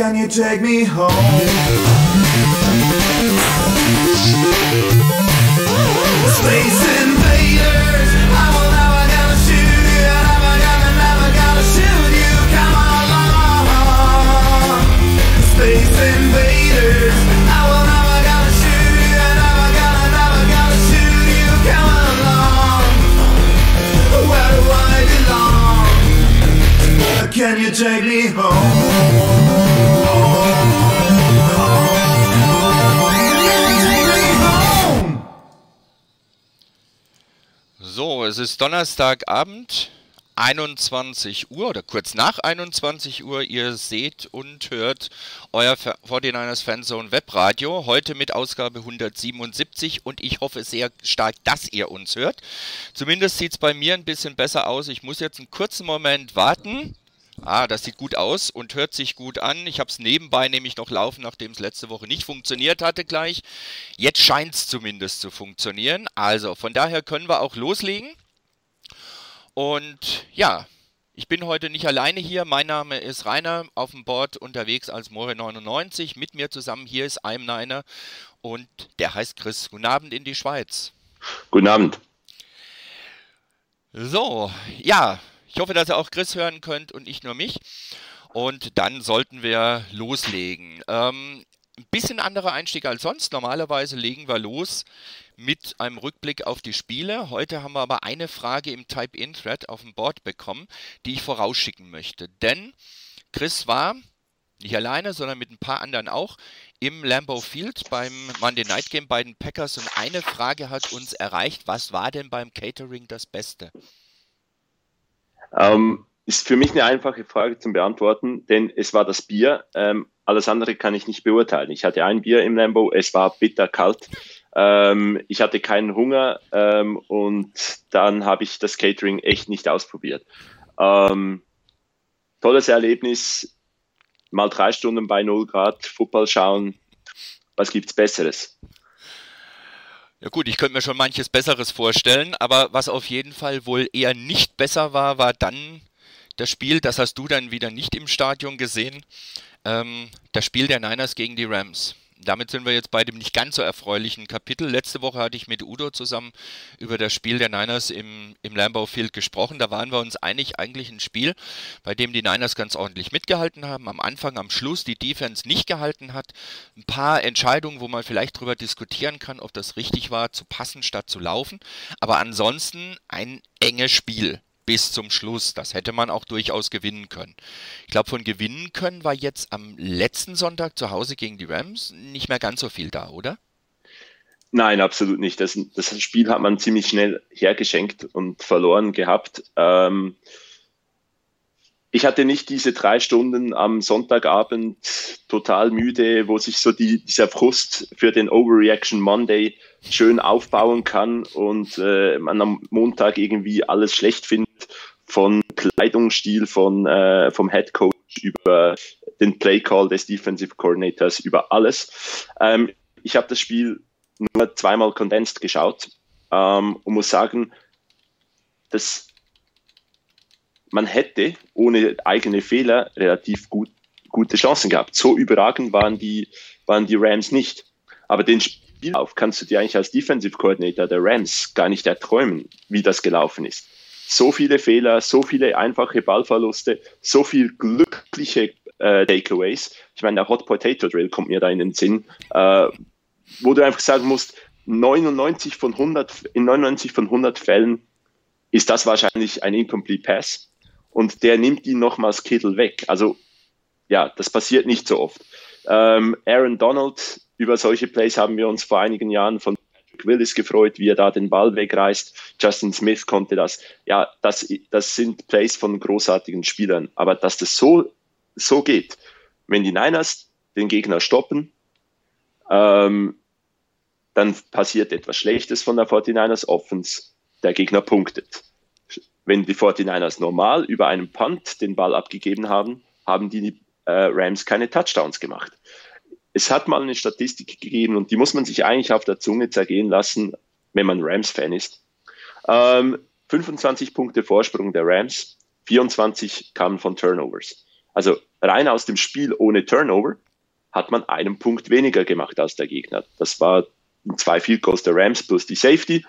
Can you take me home? Space invaders, Can you take me home? So, es ist Donnerstagabend, 21 Uhr oder kurz nach 21 Uhr. Ihr seht und hört euer Fa- 49ers Fanzone Webradio. Heute mit Ausgabe 177 und ich hoffe sehr stark, dass ihr uns hört. Zumindest sieht es bei mir ein bisschen besser aus. Ich muss jetzt einen kurzen Moment warten. Ah, das sieht gut aus und hört sich gut an. Ich habe es nebenbei nämlich noch laufen, nachdem es letzte Woche nicht funktioniert hatte gleich. Jetzt scheint es zumindest zu funktionieren. Also von daher können wir auch loslegen. Und ja, ich bin heute nicht alleine hier. Mein Name ist Rainer, auf dem Board unterwegs als More99. Mit mir zusammen hier ist einem Niner und der heißt Chris. Guten Abend in die Schweiz. Guten Abend. So, ja, ich hoffe, dass ihr auch Chris hören könnt und nicht nur mich. Und dann sollten wir loslegen. Ähm, ein bisschen anderer Einstieg als sonst. Normalerweise legen wir los mit einem Rückblick auf die Spiele. Heute haben wir aber eine Frage im Type-In-Thread auf dem Board bekommen, die ich vorausschicken möchte. Denn Chris war nicht alleine, sondern mit ein paar anderen auch im Lambeau Field beim Monday Night Game bei den Packers und eine Frage hat uns erreicht, was war denn beim Catering das Beste? Ähm, ist für mich eine einfache Frage zum Beantworten, denn es war das Bier. Ähm, alles andere kann ich nicht beurteilen. Ich hatte ein Bier im Lambo, es war bitterkalt. Ähm, ich hatte keinen Hunger ähm, und dann habe ich das Catering echt nicht ausprobiert. Ähm, tolles Erlebnis, mal drei Stunden bei 0 Grad Football schauen. Was gibt's Besseres? Ja gut, ich könnte mir schon manches Besseres vorstellen, aber was auf jeden Fall wohl eher nicht besser war, war dann das Spiel, das hast du dann wieder nicht im Stadion gesehen, ähm, das Spiel der Niners gegen die Rams. Damit sind wir jetzt bei dem nicht ganz so erfreulichen Kapitel. Letzte Woche hatte ich mit Udo zusammen über das Spiel der Niners im, im Lambeau Field gesprochen. Da waren wir uns einig, eigentlich ein Spiel, bei dem die Niners ganz ordentlich mitgehalten haben. Am Anfang, am Schluss die Defense nicht gehalten hat. Ein paar Entscheidungen, wo man vielleicht drüber diskutieren kann, ob das richtig war, zu passen statt zu laufen. Aber ansonsten ein enges Spiel bis zum Schluss. Das hätte man auch durchaus gewinnen können. Ich glaube, von gewinnen können war jetzt am letzten Sonntag zu Hause gegen die Rams nicht mehr ganz so viel da, oder? Nein, absolut nicht. Das, das Spiel hat man ziemlich schnell hergeschenkt und verloren gehabt. Ähm, ich hatte nicht diese drei Stunden am Sonntagabend total müde, wo sich so die, dieser Frust für den Overreaction Monday schön aufbauen kann und äh, man am Montag irgendwie alles schlecht findet, von Kleidungsstil von, äh, vom Head Coach über den Play Call des Defensive Coordinators, über alles. Ähm, ich habe das Spiel nur zweimal condensed geschaut ähm, und muss sagen, dass man hätte ohne eigene Fehler relativ gut, gute Chancen gehabt. So überragend waren die, waren die Rams nicht. Aber den Spielauf kannst du dir eigentlich als Defensive Coordinator der Rams gar nicht erträumen, wie das gelaufen ist. So viele Fehler, so viele einfache Ballverluste, so viel glückliche äh, Takeaways. Ich meine, der Hot Potato Drill kommt mir da in den Sinn, äh, wo du einfach sagen musst, 99 von 100, in 99 von 100 Fällen ist das wahrscheinlich ein Incomplete Pass und der nimmt ihn nochmals Kittel weg. Also ja, das passiert nicht so oft. Ähm, Aaron Donald, über solche Plays haben wir uns vor einigen Jahren von Patrick Willis gefreut, wie er da den Ball wegreißt. Justin Smith konnte das. Ja, das, das sind Plays von großartigen Spielern. Aber dass das so, so geht, wenn die Niners den Gegner stoppen, ähm, dann passiert etwas Schlechtes von der 49ers Offense. Der Gegner punktet. Wenn die 49ers normal über einen Punt den Ball abgegeben haben, haben die äh, Rams keine Touchdowns gemacht. Es hat mal eine Statistik gegeben und die muss man sich eigentlich auf der Zunge zergehen lassen, wenn man Rams-Fan ist. Ähm, 25 Punkte Vorsprung der Rams, 24 kamen von Turnovers. Also rein aus dem Spiel ohne Turnover hat man einen Punkt weniger gemacht als der Gegner. Das war zwei Field Goals der Rams plus die Safety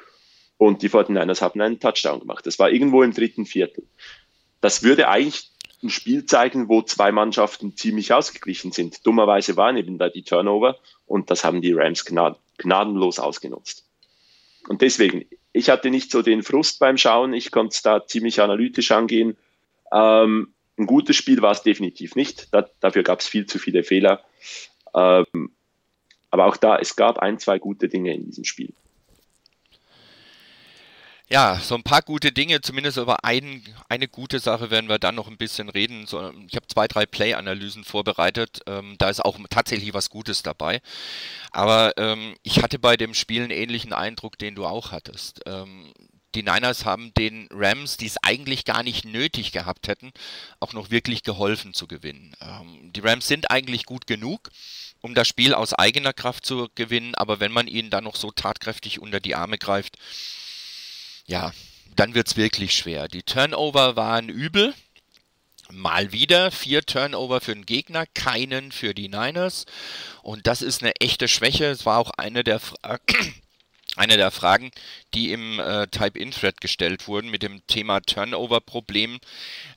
und die 49ers haben einen Touchdown gemacht. Das war irgendwo im dritten Viertel. Das würde eigentlich ein Spiel zeigen, wo zwei Mannschaften ziemlich ausgeglichen sind. Dummerweise waren eben da die Turnover und das haben die Rams gnad gnadenlos ausgenutzt. Und deswegen, ich hatte nicht so den Frust beim Schauen, ich konnte es da ziemlich analytisch angehen. Ähm, ein gutes Spiel war es definitiv nicht, da, dafür gab es viel zu viele Fehler. Ähm, aber auch da, es gab ein, zwei gute Dinge in diesem Spiel. Ja, so ein paar gute Dinge, zumindest über ein, eine gute Sache werden wir dann noch ein bisschen reden. So, ich habe zwei, drei Play-Analysen vorbereitet. Ähm, da ist auch tatsächlich was Gutes dabei. Aber ähm, ich hatte bei dem Spiel einen ähnlichen Eindruck, den du auch hattest. Ähm, die Niners haben den Rams, die es eigentlich gar nicht nötig gehabt hätten, auch noch wirklich geholfen zu gewinnen. Ähm, die Rams sind eigentlich gut genug, um das Spiel aus eigener Kraft zu gewinnen, aber wenn man ihnen dann noch so tatkräftig unter die Arme greift, ja, dann wird es wirklich schwer. Die Turnover waren übel. Mal wieder vier Turnover für den Gegner, keinen für die Niners. Und das ist eine echte Schwäche. Es war auch eine der Fragen eine der Fragen, die im äh, Type-In-Thread gestellt wurden mit dem Thema Turnover-Problem,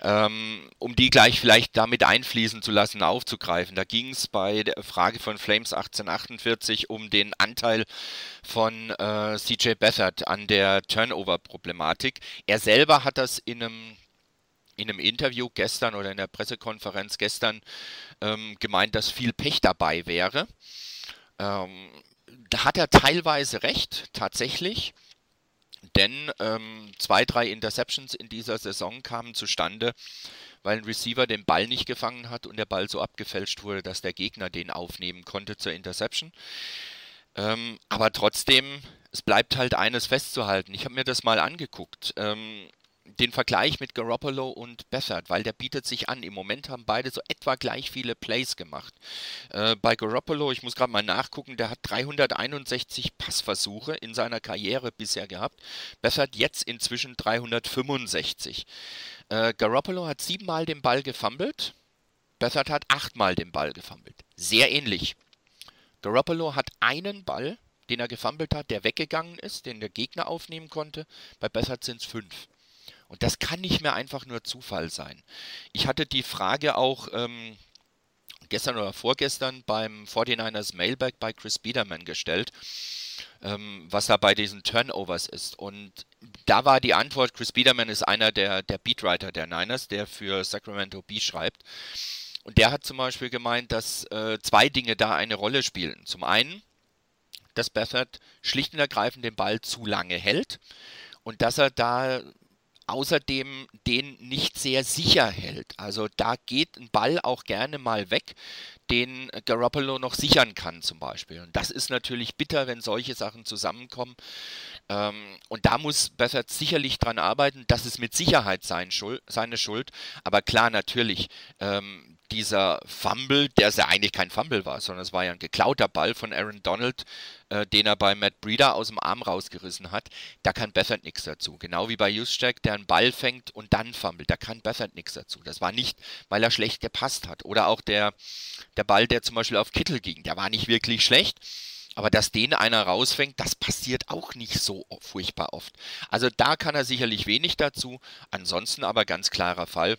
ähm, um die gleich vielleicht damit einfließen zu lassen, aufzugreifen. Da ging es bei der Frage von Flames 1848 um den Anteil von äh, CJ Beathard an der Turnover-Problematik. Er selber hat das in einem in einem Interview gestern oder in der Pressekonferenz gestern ähm, gemeint, dass viel Pech dabei wäre. Ähm, da hat er teilweise recht, tatsächlich. Denn ähm, zwei, drei Interceptions in dieser Saison kamen zustande, weil ein Receiver den Ball nicht gefangen hat und der Ball so abgefälscht wurde, dass der Gegner den aufnehmen konnte zur Interception. Ähm, aber trotzdem, es bleibt halt eines festzuhalten. Ich habe mir das mal angeguckt. Ähm, den Vergleich mit Garoppolo und Beffert, weil der bietet sich an. Im Moment haben beide so etwa gleich viele Plays gemacht. Äh, bei Garoppolo, ich muss gerade mal nachgucken, der hat 361 Passversuche in seiner Karriere bisher gehabt. Beffert jetzt inzwischen 365. Äh, Garoppolo hat siebenmal den Ball gefummelt. Beffert hat achtmal den Ball gefummelt. Sehr ähnlich. Garoppolo hat einen Ball, den er gefummelt hat, der weggegangen ist, den der Gegner aufnehmen konnte. Bei Beffert sind es fünf. Und das kann nicht mehr einfach nur Zufall sein. Ich hatte die Frage auch ähm, gestern oder vorgestern beim 49ers Mailback bei Chris Biederman gestellt, ähm, was da bei diesen Turnovers ist. Und da war die Antwort, Chris Biederman ist einer der, der Beatwriter der Niners, der für Sacramento Bee schreibt. Und der hat zum Beispiel gemeint, dass äh, zwei Dinge da eine Rolle spielen. Zum einen, dass Bethard schlicht und ergreifend den Ball zu lange hält und dass er da außerdem den nicht sehr sicher hält. Also da geht ein Ball auch gerne mal weg, den Garoppolo noch sichern kann zum Beispiel. Und das ist natürlich bitter, wenn solche Sachen zusammenkommen. Ähm, und da muss Bethard sicherlich dran arbeiten. Das ist mit Sicherheit sein Schuld, seine Schuld. Aber klar, natürlich, ähm, dieser Fumble, der ja eigentlich kein Fumble war, sondern es war ja ein geklauter Ball von Aaron Donald, äh, den er bei Matt Breeder aus dem Arm rausgerissen hat, da kann Bethard nichts dazu. Genau wie bei Juszczyk, der einen Ball fängt und dann fummelt, da kann Bethard nichts dazu. Das war nicht, weil er schlecht gepasst hat. Oder auch der, der Ball, der zum Beispiel auf Kittel ging, der war nicht wirklich schlecht. Aber dass den einer rausfängt, das passiert auch nicht so furchtbar oft. Also da kann er sicherlich wenig dazu. Ansonsten aber ganz klarer Fall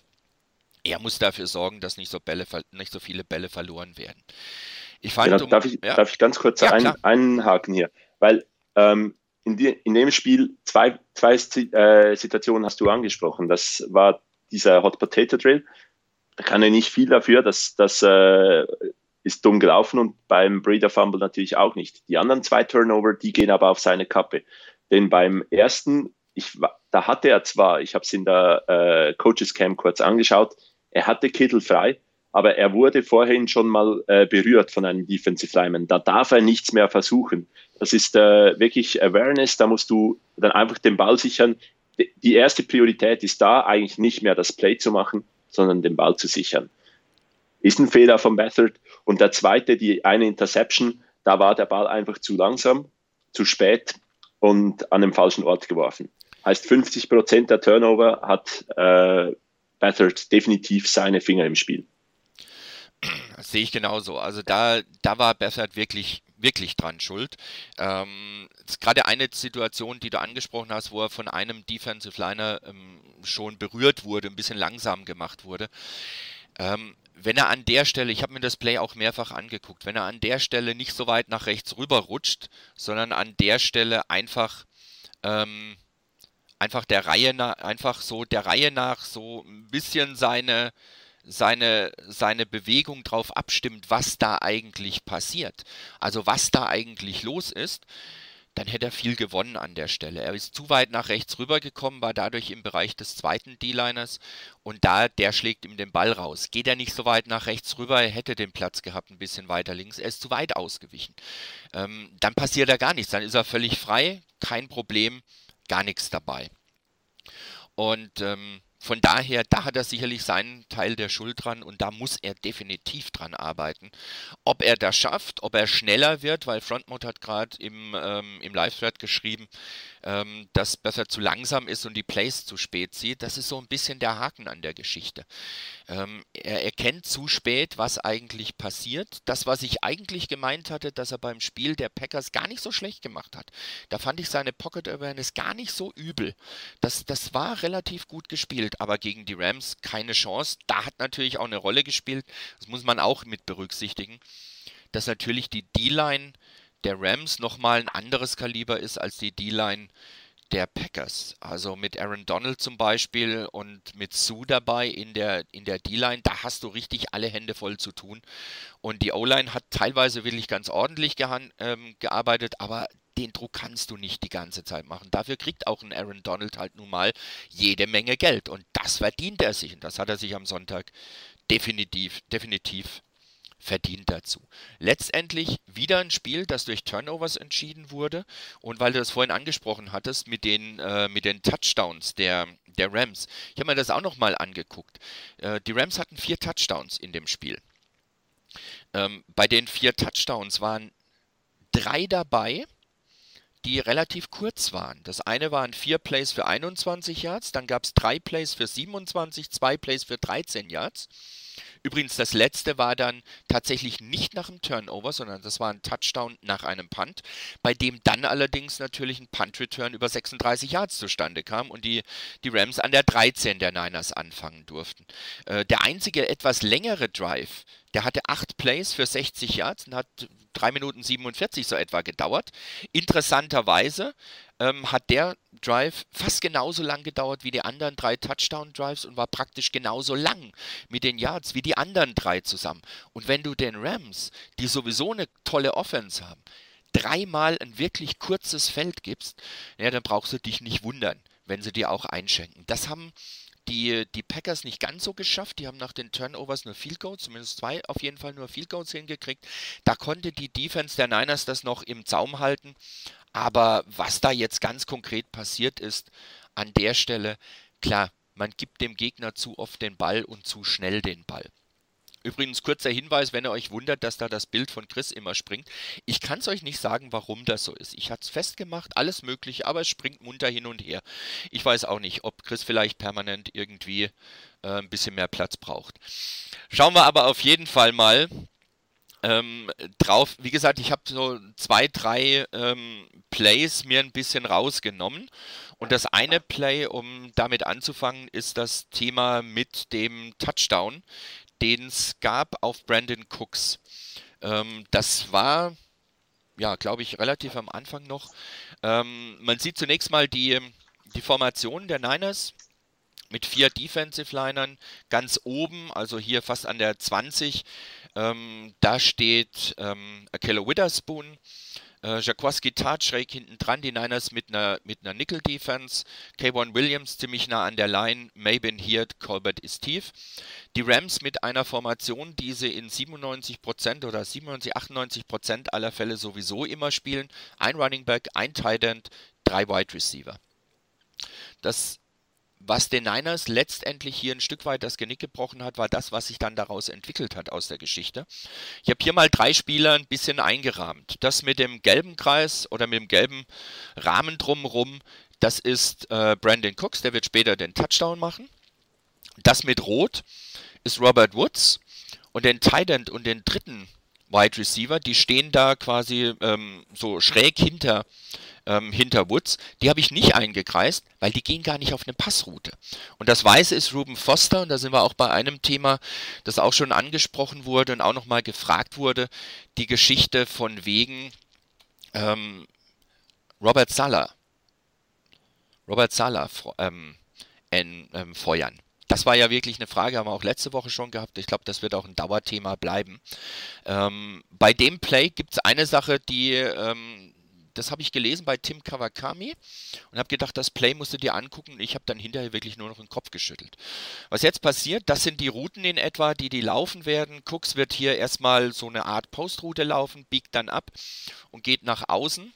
er muss dafür sorgen, dass nicht so, Bälle, nicht so viele Bälle verloren werden. Ich fand, genau, um, darf, ich, ja? darf ich ganz kurz ja, ein, einhaken hier? Weil ähm, in, die, in, dem Spiel zwei, zwei äh, Situationen hast du angesprochen. Das war dieser Hot Potato Drill. Da kann er nicht viel dafür, dass das äh, ist dumm gelaufen und beim Breeder Fumble natürlich auch nicht. Die anderen zwei Turnover, die gehen aber auf seine Kappe. Denn beim ersten, ich, da hatte er zwar, ich habe es in der äh, Coaches Camp kurz angeschaut, er hatte Kittel frei, aber er wurde vorhin schon mal äh, berührt von einem Defensive Lineman. Da darf er nichts mehr versuchen. Das ist äh, wirklich Awareness, da musst du dann einfach den Ball sichern. Die erste Priorität ist da, eigentlich nicht mehr das Play zu machen, sondern den Ball zu sichern. Ist ein Fehler von Bethard. Und der zweite, die eine Interception, da war der Ball einfach zu langsam, zu spät und an den falschen Ort geworfen. Heißt 50 Prozent der Turnover hat äh, Beathard definitiv seine Finger im Spiel. Das sehe ich genauso. Also da, da war Bessert wirklich, wirklich dran schuld. Ähm, gerade eine Situation, die du angesprochen hast, wo er von einem Defensive Liner ähm, schon berührt wurde, ein bisschen langsam gemacht wurde. Ähm, wenn er an der Stelle, ich habe mir das Play auch mehrfach angeguckt, wenn er an der Stelle nicht so weit nach rechts rüber rutscht, sondern an der Stelle einfach ähm, einfach der Reihe nach, einfach so der Reihe nach so ein bisschen seine seine, seine Bewegung darauf abstimmt, was da eigentlich passiert, also was da eigentlich los ist, dann hätte er viel gewonnen an der Stelle. Er ist zu weit nach rechts rübergekommen, war dadurch im Bereich des zweiten D-Liners und da, der schlägt ihm den Ball raus. Geht er nicht so weit nach rechts rüber, er hätte den Platz gehabt, ein bisschen weiter links, er ist zu weit ausgewichen. Ähm, dann passiert da gar nichts, dann ist er völlig frei, kein Problem, gar nichts dabei. Und ähm, von daher, da hat er sicherlich seinen Teil der Schuld dran und da muss er definitiv dran arbeiten. Ob er das schafft, ob er schneller wird, weil Frontmode hat gerade im, ähm, im Live-Thread geschrieben, ähm, dass besser zu langsam ist und die Plays zu spät sieht. Das ist so ein bisschen der Haken an der Geschichte. Ähm, er erkennt zu spät, was eigentlich passiert. Das, was ich eigentlich gemeint hatte, dass er beim Spiel der Packers gar nicht so schlecht gemacht hat. Da fand ich seine Pocket Awareness gar nicht so übel. Das, das war relativ gut gespielt, aber gegen die Rams keine Chance. Da hat natürlich auch eine Rolle gespielt. Das muss man auch mit berücksichtigen, dass natürlich die D-Line der Rams nochmal ein anderes Kaliber ist als die D-Line der Packers. Also mit Aaron Donald zum Beispiel und mit Sue dabei in der, in D-Line, da hast du richtig alle Hände voll zu tun. Und die O-Line hat teilweise wirklich ganz ordentlich ähm, gearbeitet, aber den Druck kannst du nicht die ganze Zeit machen. Dafür kriegt auch ein Aaron Donald halt nun mal jede Menge Geld. Und das verdient er sich. Und das hat er sich am Sonntag definitiv, definitiv verdient dazu. Letztendlich wieder ein Spiel, das durch Turnovers entschieden wurde. Und weil du das vorhin angesprochen hattest mit den, äh, mit den Touchdowns der, der Rams, ich habe mir das auch nochmal angeguckt. Äh, die Rams hatten vier Touchdowns in dem Spiel. Ähm, bei den vier Touchdowns waren drei dabei, die relativ kurz waren. Das eine waren vier Plays für 21 Yards, dann gab es drei Plays für 27, zwei Plays für 13 Yards. Übrigens, das letzte war dann tatsächlich nicht nach einem Turnover, sondern das war ein Touchdown nach einem Punt, bei dem dann allerdings natürlich ein Punt-Return über 36 Yards zustande kam und die, die Rams an der 13 der Niners anfangen durften. Äh, der einzige etwas längere Drive, der hatte acht Plays für 60 Yards und hat 3 Minuten 47 so etwa gedauert. Interessanterweise ähm, hat der Drive fast genauso lang gedauert wie die anderen drei Touchdown-Drives und war praktisch genauso lang mit den Yards wie die anderen drei zusammen. Und wenn du den Rams, die sowieso eine tolle Offense haben, dreimal ein wirklich kurzes Feld gibst, ja, dann brauchst du dich nicht wundern, wenn sie dir auch einschenken. Das haben die, die Packers nicht ganz so geschafft. Die haben nach den Turnovers nur Field Goals, zumindest zwei auf jeden Fall nur Field Goals hingekriegt. Da konnte die Defense der Niners das noch im Zaum halten. Aber was da jetzt ganz konkret passiert ist, an der Stelle, klar, man gibt dem Gegner zu oft den Ball und zu schnell den Ball. Übrigens kurzer Hinweis, wenn ihr euch wundert, dass da das Bild von Chris immer springt. Ich kann es euch nicht sagen, warum das so ist. Ich hatte es festgemacht, alles möglich, aber es springt munter hin und her. Ich weiß auch nicht, ob Chris vielleicht permanent irgendwie äh, ein bisschen mehr Platz braucht. Schauen wir aber auf jeden Fall mal, ähm, drauf. Wie gesagt, ich habe so zwei, drei ähm, Plays mir ein bisschen rausgenommen. Und das eine Play, um damit anzufangen, ist das Thema mit dem Touchdown, den es gab auf Brandon Cooks. Ähm, das war, ja, glaube ich, relativ am Anfang noch. Ähm, man sieht zunächst mal die, die Formation der Niners mit vier Defensive Linern ganz oben, also hier fast an der 20. Ähm, da steht ähm, Akello Witherspoon, äh, Jaquaski Tat schräg hinten dran, die Niners mit einer, mit einer Nickel-Defense, K1 Williams ziemlich nah an der Line, Mabin Hirt, Colbert ist tief. Die Rams mit einer Formation, die sie in 97% oder 97, 98% aller Fälle sowieso immer spielen. Ein Running Back, ein Tight End, drei Wide Receiver. Das was den Niners letztendlich hier ein Stück weit das Genick gebrochen hat, war das, was sich dann daraus entwickelt hat aus der Geschichte. Ich habe hier mal drei Spieler ein bisschen eingerahmt. Das mit dem gelben Kreis oder mit dem gelben Rahmen drumherum, das ist äh, Brandon Cooks, der wird später den Touchdown machen. Das mit Rot ist Robert Woods und den Tight End und den dritten Wide Receiver, die stehen da quasi ähm, so schräg hinter, ähm, hinter Woods. Die habe ich nicht eingekreist, weil die gehen gar nicht auf eine Passroute. Und das Weiße ist Ruben Foster, und da sind wir auch bei einem Thema, das auch schon angesprochen wurde und auch nochmal gefragt wurde, die Geschichte von wegen ähm, Robert Sala. Robert Sala ähm, ähm, feuern. Das war ja wirklich eine Frage, haben wir auch letzte Woche schon gehabt. Ich glaube, das wird auch ein Dauerthema bleiben. Ähm, bei dem Play gibt es eine Sache, die, ähm, das habe ich gelesen bei Tim Kawakami und habe gedacht, das Play musst du dir angucken. Ich habe dann hinterher wirklich nur noch den Kopf geschüttelt. Was jetzt passiert, das sind die Routen in etwa, die die laufen werden. Cooks wird hier erstmal so eine Art Postroute laufen, biegt dann ab und geht nach außen.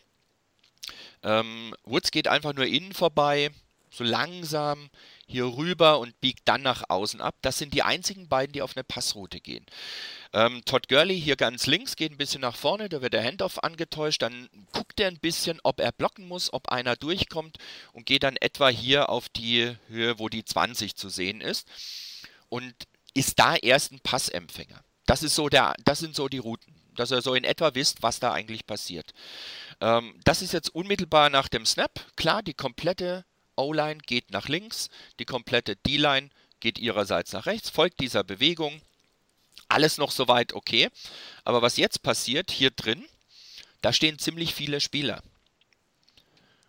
Ähm, Woods geht einfach nur innen vorbei, so langsam hier rüber und biegt dann nach außen ab. Das sind die einzigen beiden, die auf eine Passroute gehen. Ähm, Todd Gurley hier ganz links geht ein bisschen nach vorne, da wird der Handoff angetäuscht, dann guckt er ein bisschen, ob er blocken muss, ob einer durchkommt und geht dann etwa hier auf die Höhe, wo die 20 zu sehen ist und ist da erst ein Passempfänger. Das, ist so der, das sind so die Routen, dass ihr so in etwa wisst, was da eigentlich passiert. Ähm, das ist jetzt unmittelbar nach dem Snap. Klar, die komplette O-Line geht nach links, die komplette D-Line geht ihrerseits nach rechts, folgt dieser Bewegung. Alles noch soweit okay. Aber was jetzt passiert hier drin, da stehen ziemlich viele Spieler.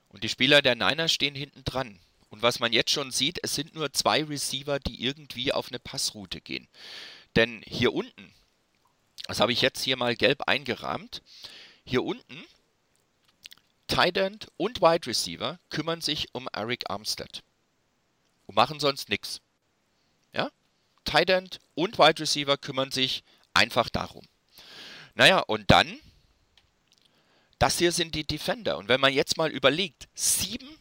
Und die Spieler der Niners stehen hinten dran. Und was man jetzt schon sieht, es sind nur zwei Receiver, die irgendwie auf eine Passroute gehen. Denn hier unten, das habe ich jetzt hier mal gelb eingerahmt, hier unten Tight End und Wide Receiver kümmern sich um Eric Armstead und machen sonst nichts. Ja? Tight End und Wide Receiver kümmern sich einfach darum. Naja, und dann, das hier sind die Defender. Und wenn man jetzt mal überlegt, sieben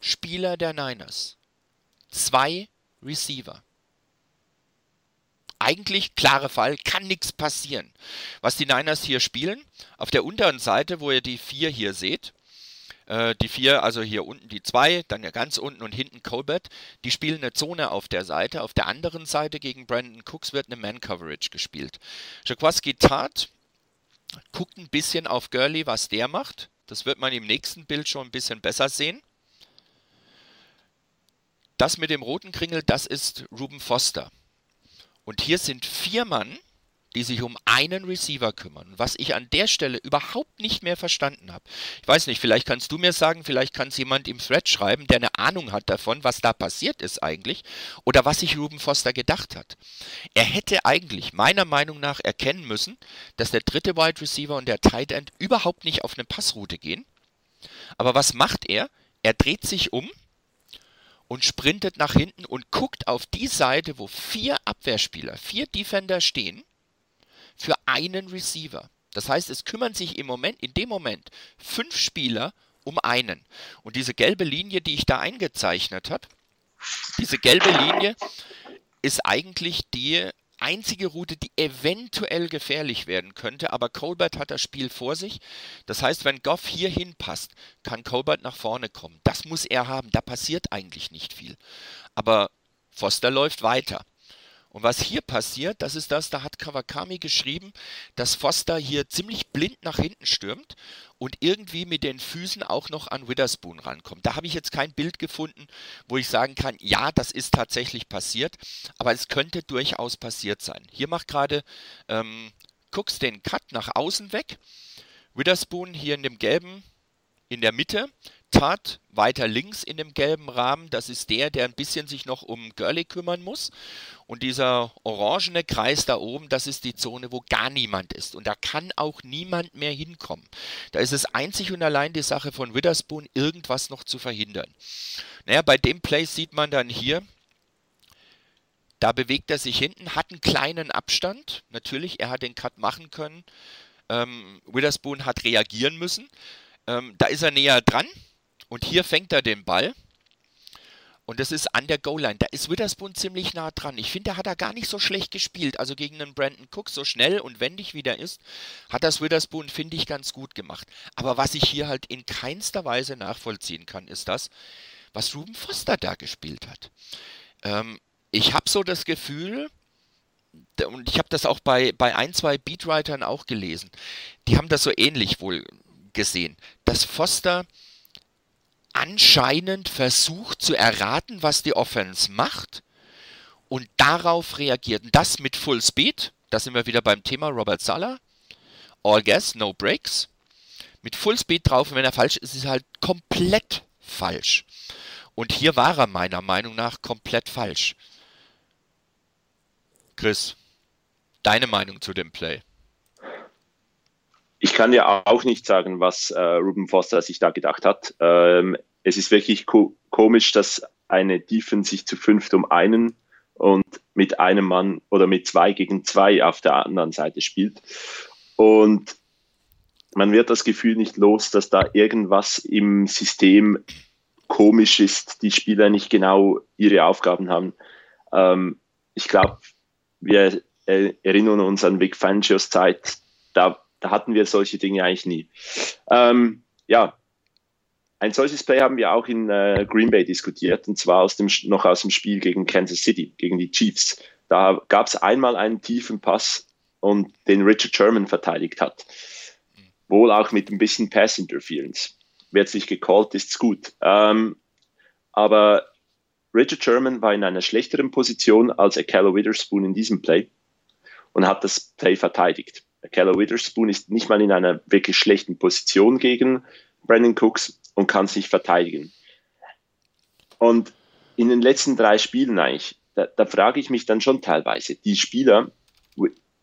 Spieler der Niners, zwei Receiver. Eigentlich klarer Fall, kann nichts passieren. Was die Niners hier spielen, auf der unteren Seite, wo ihr die vier hier seht, äh, die vier, also hier unten die zwei, dann ja ganz unten und hinten Colbert, die spielen eine Zone auf der Seite. Auf der anderen Seite gegen Brandon Cooks wird eine Man-Coverage gespielt. Jaquaski Tat guckt ein bisschen auf Gurley, was der macht. Das wird man im nächsten Bild schon ein bisschen besser sehen. Das mit dem roten Kringel, das ist Ruben Foster. Und hier sind vier Mann die sich um einen Receiver kümmern. Was ich an der Stelle überhaupt nicht mehr verstanden habe. Ich weiß nicht, vielleicht kannst du mir sagen, vielleicht kann es jemand im Thread schreiben, der eine Ahnung hat davon, was da passiert ist eigentlich oder was sich Ruben Foster gedacht hat. Er hätte eigentlich meiner Meinung nach erkennen müssen, dass der dritte Wide Receiver und der Tight End überhaupt nicht auf eine Passroute gehen. Aber was macht er? Er dreht sich um und sprintet nach hinten und guckt auf die Seite, wo vier Abwehrspieler, vier Defender stehen für einen Receiver. Das heißt, es kümmern sich im Moment, in dem Moment, fünf Spieler um einen. Und diese gelbe Linie, die ich da eingezeichnet habe, diese gelbe Linie ist eigentlich die einzige Route, die eventuell gefährlich werden könnte, aber Colbert hat das Spiel vor sich. Das heißt, wenn Goff hier hinpasst, kann Colbert nach vorne kommen. Das muss er haben. Da passiert eigentlich nicht viel. Aber Foster läuft weiter. Und was hier passiert, das ist das, da hat Kawakami geschrieben, dass Foster hier ziemlich blind nach hinten stürmt und irgendwie mit den Füßen auch noch an Witherspoon rankommt. Da habe ich jetzt kein Bild gefunden, wo ich sagen kann, ja, das ist tatsächlich passiert, aber es könnte durchaus passiert sein. Hier macht gerade ähm, Cooks den Cut nach außen weg. Witherspoon hier in dem gelben in der Mitte Tat weiter links in dem gelben Rahmen, das ist der, der ein bisschen sich noch um Gurley kümmern muss. Und dieser orangene Kreis da oben, das ist die Zone, wo gar niemand ist. Und da kann auch niemand mehr hinkommen. Da ist es einzig und allein die Sache von Witherspoon, irgendwas noch zu verhindern. Naja, bei dem Play sieht man dann hier, da bewegt er sich hinten, hat einen kleinen Abstand. Natürlich, er hat den Cut machen können. Ähm, Witherspoon hat reagieren müssen. Ähm, da ist er näher dran und hier fängt er den Ball. Und das ist an der Goal-Line. Da ist Witherspoon ziemlich nah dran. Ich finde, da hat er gar nicht so schlecht gespielt. Also gegen einen Brandon Cook, so schnell und wendig wie der ist, hat das Witherspoon, finde ich, ganz gut gemacht. Aber was ich hier halt in keinster Weise nachvollziehen kann, ist das, was Ruben Foster da gespielt hat. Ähm, ich habe so das Gefühl, und ich habe das auch bei, bei ein, zwei Beatwritern auch gelesen, die haben das so ähnlich wohl gesehen, dass Foster anscheinend versucht zu erraten, was die Offense macht und darauf reagiert. Und das mit Full Speed, da sind wir wieder beim Thema Robert Sala, All Gas, No Breaks, mit Full Speed drauf und wenn er falsch ist, ist er halt komplett falsch. Und hier war er meiner Meinung nach komplett falsch. Chris, deine Meinung zu dem Play? Ich kann ja auch nicht sagen, was äh, Ruben Foster sich da gedacht hat. Ähm, es ist wirklich ko komisch, dass eine Defense sich zu fünft um einen und mit einem Mann oder mit zwei gegen zwei auf der anderen Seite spielt. Und man wird das Gefühl nicht los, dass da irgendwas im System komisch ist, die Spieler nicht genau ihre Aufgaben haben. Ähm, ich glaube, wir erinnern uns an Vic Fangios Zeit, da, da hatten wir solche Dinge eigentlich nie. Ähm, ja, ein solches Play haben wir auch in äh, Green Bay diskutiert, und zwar aus dem, noch aus dem Spiel gegen Kansas City, gegen die Chiefs. Da gab es einmal einen tiefen Pass und den Richard Sherman verteidigt hat. Wohl auch mit ein bisschen Pass Interference. Wird sich gecallt, ist's gut. Ähm, aber Richard Sherman war in einer schlechteren Position als Akello Witherspoon in diesem Play und hat das Play verteidigt. Akello Witherspoon ist nicht mal in einer wirklich schlechten Position gegen Brandon Cooks und kann sich verteidigen. Und in den letzten drei Spielen eigentlich, da, da frage ich mich dann schon teilweise, die Spieler,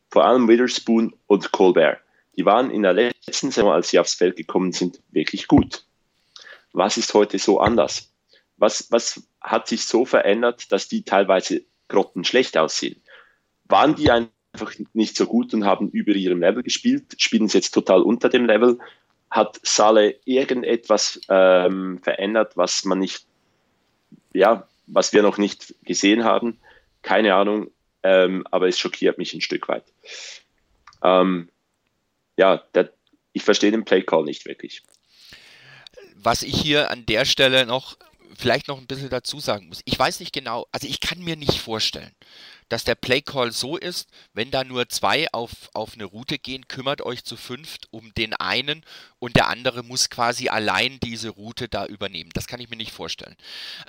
vor allem Witherspoon und Colbert, die waren in der letzten Saison, als sie aufs Feld gekommen sind, wirklich gut. Was ist heute so anders? Was, was hat sich so verändert, dass die teilweise grottenschlecht aussehen? Waren die einfach nicht so gut und haben über ihrem Level gespielt? Spielen sie jetzt total unter dem Level? Hat Sale irgendetwas ähm, verändert, was man nicht, ja, was wir noch nicht gesehen haben? Keine Ahnung, ähm, aber es schockiert mich ein Stück weit. Ähm, ja, der, ich verstehe den Play Call nicht wirklich. Was ich hier an der Stelle noch vielleicht noch ein bisschen dazu sagen muss. Ich weiß nicht genau, also ich kann mir nicht vorstellen, dass der Play Call so ist, wenn da nur zwei auf, auf eine Route gehen, kümmert euch zu fünft um den einen und der andere muss quasi allein diese Route da übernehmen. Das kann ich mir nicht vorstellen.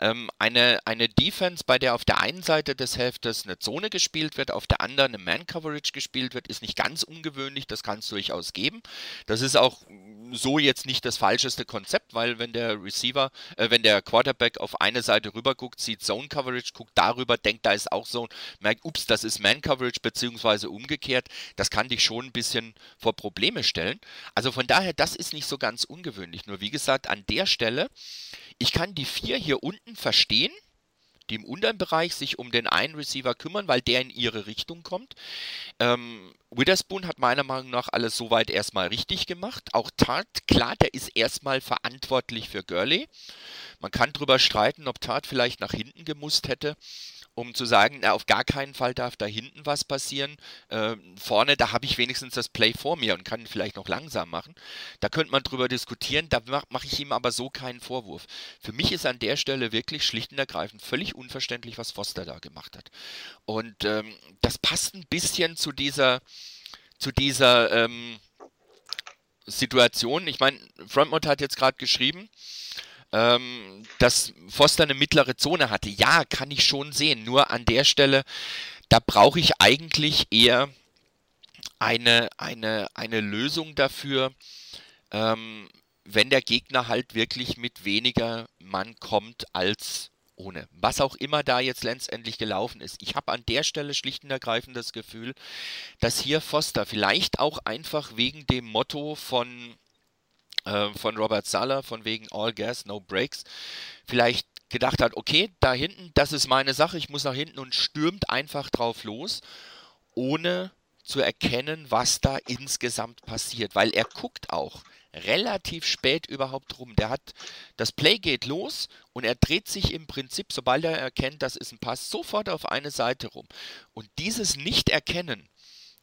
Ähm, eine, eine Defense, bei der auf der einen Seite des Heftes eine Zone gespielt wird, auf der anderen eine Man-Coverage gespielt wird, ist nicht ganz ungewöhnlich, das kann es durchaus geben. Das ist auch so jetzt nicht das falscheste Konzept, weil wenn der Receiver, äh, wenn der Quarterback auf eine Seite rüber guckt, sieht Zone Coverage, guckt darüber, denkt, da ist auch Zone, merkt, ups, das ist Man Coverage, beziehungsweise umgekehrt, das kann dich schon ein bisschen vor Probleme stellen. Also von daher, das ist nicht so ganz ungewöhnlich. Nur wie gesagt, an der Stelle, ich kann die vier hier unten verstehen, die im unteren Bereich sich um den einen Receiver kümmern, weil der in ihre Richtung kommt. Ähm, Witherspoon hat meiner Meinung nach alles soweit erstmal richtig gemacht. Auch Tart, klar, der ist erstmal verantwortlich für Gurley. Man kann darüber streiten, ob Tart vielleicht nach hinten gemusst hätte um zu sagen, na, auf gar keinen Fall darf da hinten was passieren. Äh, vorne, da habe ich wenigstens das Play vor mir und kann vielleicht noch langsam machen. Da könnte man drüber diskutieren, da mache mach ich ihm aber so keinen Vorwurf. Für mich ist an der Stelle wirklich schlicht und ergreifend völlig unverständlich, was Foster da gemacht hat. Und ähm, das passt ein bisschen zu dieser, zu dieser ähm, Situation. Ich meine, Frontmont hat jetzt gerade geschrieben, ähm, dass Foster eine mittlere Zone hatte. Ja, kann ich schon sehen. Nur an der Stelle, da brauche ich eigentlich eher eine, eine, eine Lösung dafür, ähm, wenn der Gegner halt wirklich mit weniger Mann kommt als ohne. Was auch immer da jetzt letztendlich gelaufen ist. Ich habe an der Stelle schlicht und ergreifend das Gefühl, dass hier Foster vielleicht auch einfach wegen dem Motto von äh, von Robert Sala, von wegen All Gas, No Breaks, vielleicht gedacht hat, okay, da hinten, das ist meine Sache, ich muss nach hinten und stürmt einfach drauf los, ohne zu erkennen, was da insgesamt passiert, weil er guckt auch relativ spät überhaupt rum. Der hat, das Play geht los und er dreht sich im Prinzip, sobald er erkennt, das ist ein Pass, sofort auf eine Seite rum. Und dieses Nicht-Erkennen,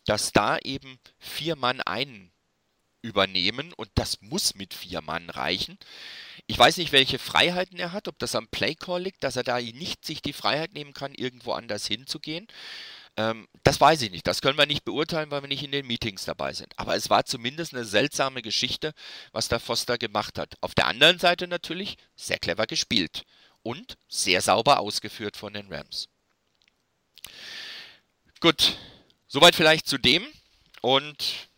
dass da eben vier Mann einen übernehmen und das muss mit vier Mann reichen. Ich weiß nicht, welche Freiheiten er hat, ob das am Playcall liegt, dass er da nicht sich die Freiheit nehmen kann, irgendwo anders hinzugehen. Ähm, das weiß ich nicht. Das können wir nicht beurteilen, weil wir nicht in den Meetings dabei sind. Aber es war zumindest eine seltsame Geschichte, was der Foster gemacht hat. Auf der anderen Seite natürlich sehr clever gespielt und sehr sauber ausgeführt von den Rams. Gut, soweit vielleicht zu dem. Und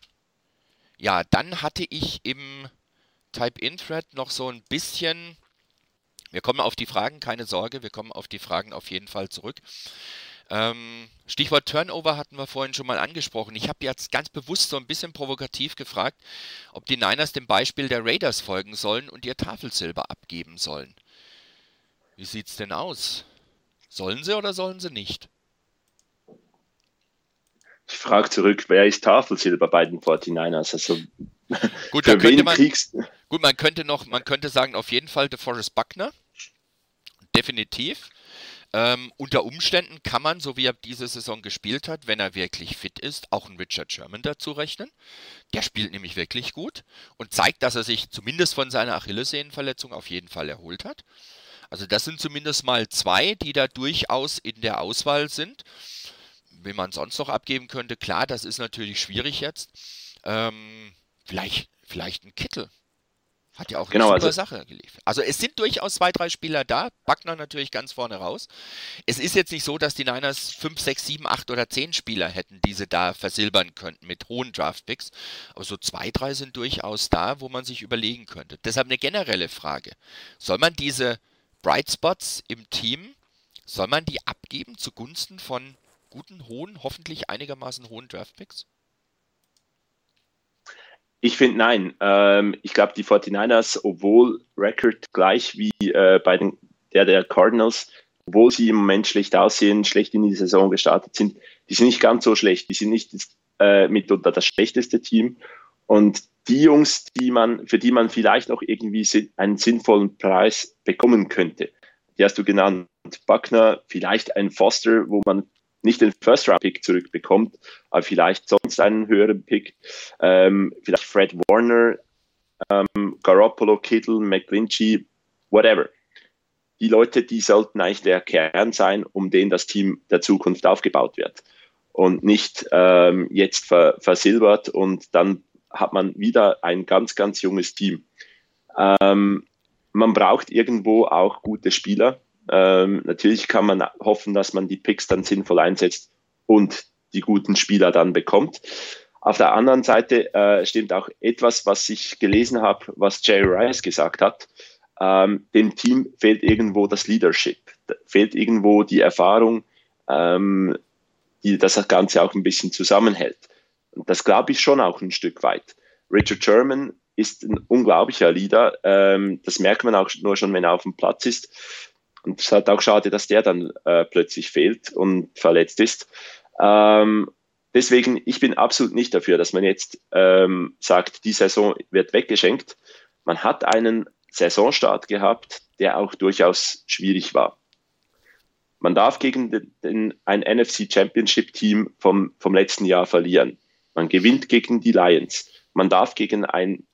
ja, dann hatte ich im Type-In-Thread noch so ein bisschen. Wir kommen auf die Fragen, keine Sorge, wir kommen auf die Fragen auf jeden Fall zurück. Ähm, Stichwort Turnover hatten wir vorhin schon mal angesprochen. Ich habe jetzt ganz bewusst so ein bisschen provokativ gefragt, ob die Niners dem Beispiel der Raiders folgen sollen und ihr Tafelsilber abgeben sollen. Wie sieht's denn aus? Sollen sie oder sollen sie nicht? Ich frage zurück, wer ist Tafelsilber bei den 49ers? Also, Gut, für wen man, kriegst gut, man könnte noch, man könnte sagen, auf jeden Fall DeForest Buckner. Definitiv. Ähm, unter Umständen kann man, so wie er diese Saison gespielt hat, wenn er wirklich fit ist, auch einen Richard Sherman dazu rechnen. Der spielt nämlich wirklich gut und zeigt, dass er sich zumindest von seiner Achillessehnenverletzung auf jeden Fall erholt hat. Also das sind zumindest mal zwei, die da durchaus in der Auswahl sind. Wen man sonst noch abgeben könnte, klar, das ist natürlich schwierig jetzt. Ähm, vielleicht, vielleicht ein Kittel. Hat ja auch eine Genau, super also- Sache geliefert. Also es sind durchaus zwei, drei Spieler da. Buckner natürlich ganz vorne raus. Es ist jetzt nicht so, dass die Niners 5, 6, 7, 8 oder 10 Spieler hätten, die sie da versilbern könnten mit hohen Draftpicks. Aber so zwei, drei sind durchaus da, wo man sich überlegen könnte. Deshalb eine generelle Frage. Soll man diese Bright Spots im Team, soll man die abgeben zugunsten von guten, hohen, hoffentlich einigermaßen hohen Draftpicks? Ich finde nein. Ähm, ich glaube, die 49ers, obwohl Record gleich wie äh, bei den, der der Cardinals, obwohl sie im Moment schlecht aussehen, schlecht in die Saison gestartet sind, die sind nicht ganz so schlecht. Die sind nicht äh, mitunter das schlechteste Team. Und die Jungs, die man, für die man vielleicht auch irgendwie einen sinnvollen Preis bekommen könnte, die hast du genannt. Buckner, vielleicht ein Foster, wo man nicht den First-Round-Pick zurückbekommt, aber vielleicht sonst einen höheren Pick. Ähm, vielleicht Fred Warner, ähm, Garoppolo, Kittle, McGlinchey, whatever. Die Leute, die sollten eigentlich der Kern sein, um den das Team der Zukunft aufgebaut wird. Und nicht ähm, jetzt ver versilbert und dann hat man wieder ein ganz, ganz junges Team. Ähm, man braucht irgendwo auch gute Spieler. Ähm, natürlich kann man hoffen, dass man die Picks dann sinnvoll einsetzt und die guten Spieler dann bekommt. Auf der anderen Seite äh, stimmt auch etwas, was ich gelesen habe, was Jerry Rice gesagt hat. Ähm, dem Team fehlt irgendwo das Leadership, fehlt irgendwo die Erfahrung, ähm, die das Ganze auch ein bisschen zusammenhält. Und das glaube ich schon auch ein Stück weit. Richard Sherman ist ein unglaublicher Leader. Ähm, das merkt man auch nur schon, wenn er auf dem Platz ist. Und es ist halt auch schade, dass der dann äh, plötzlich fehlt und verletzt ist. Ähm, deswegen, ich bin absolut nicht dafür, dass man jetzt ähm, sagt, die Saison wird weggeschenkt. Man hat einen Saisonstart gehabt, der auch durchaus schwierig war. Man darf gegen den, den, ein NFC Championship Team vom, vom letzten Jahr verlieren. Man gewinnt gegen die Lions. Man darf gegen ein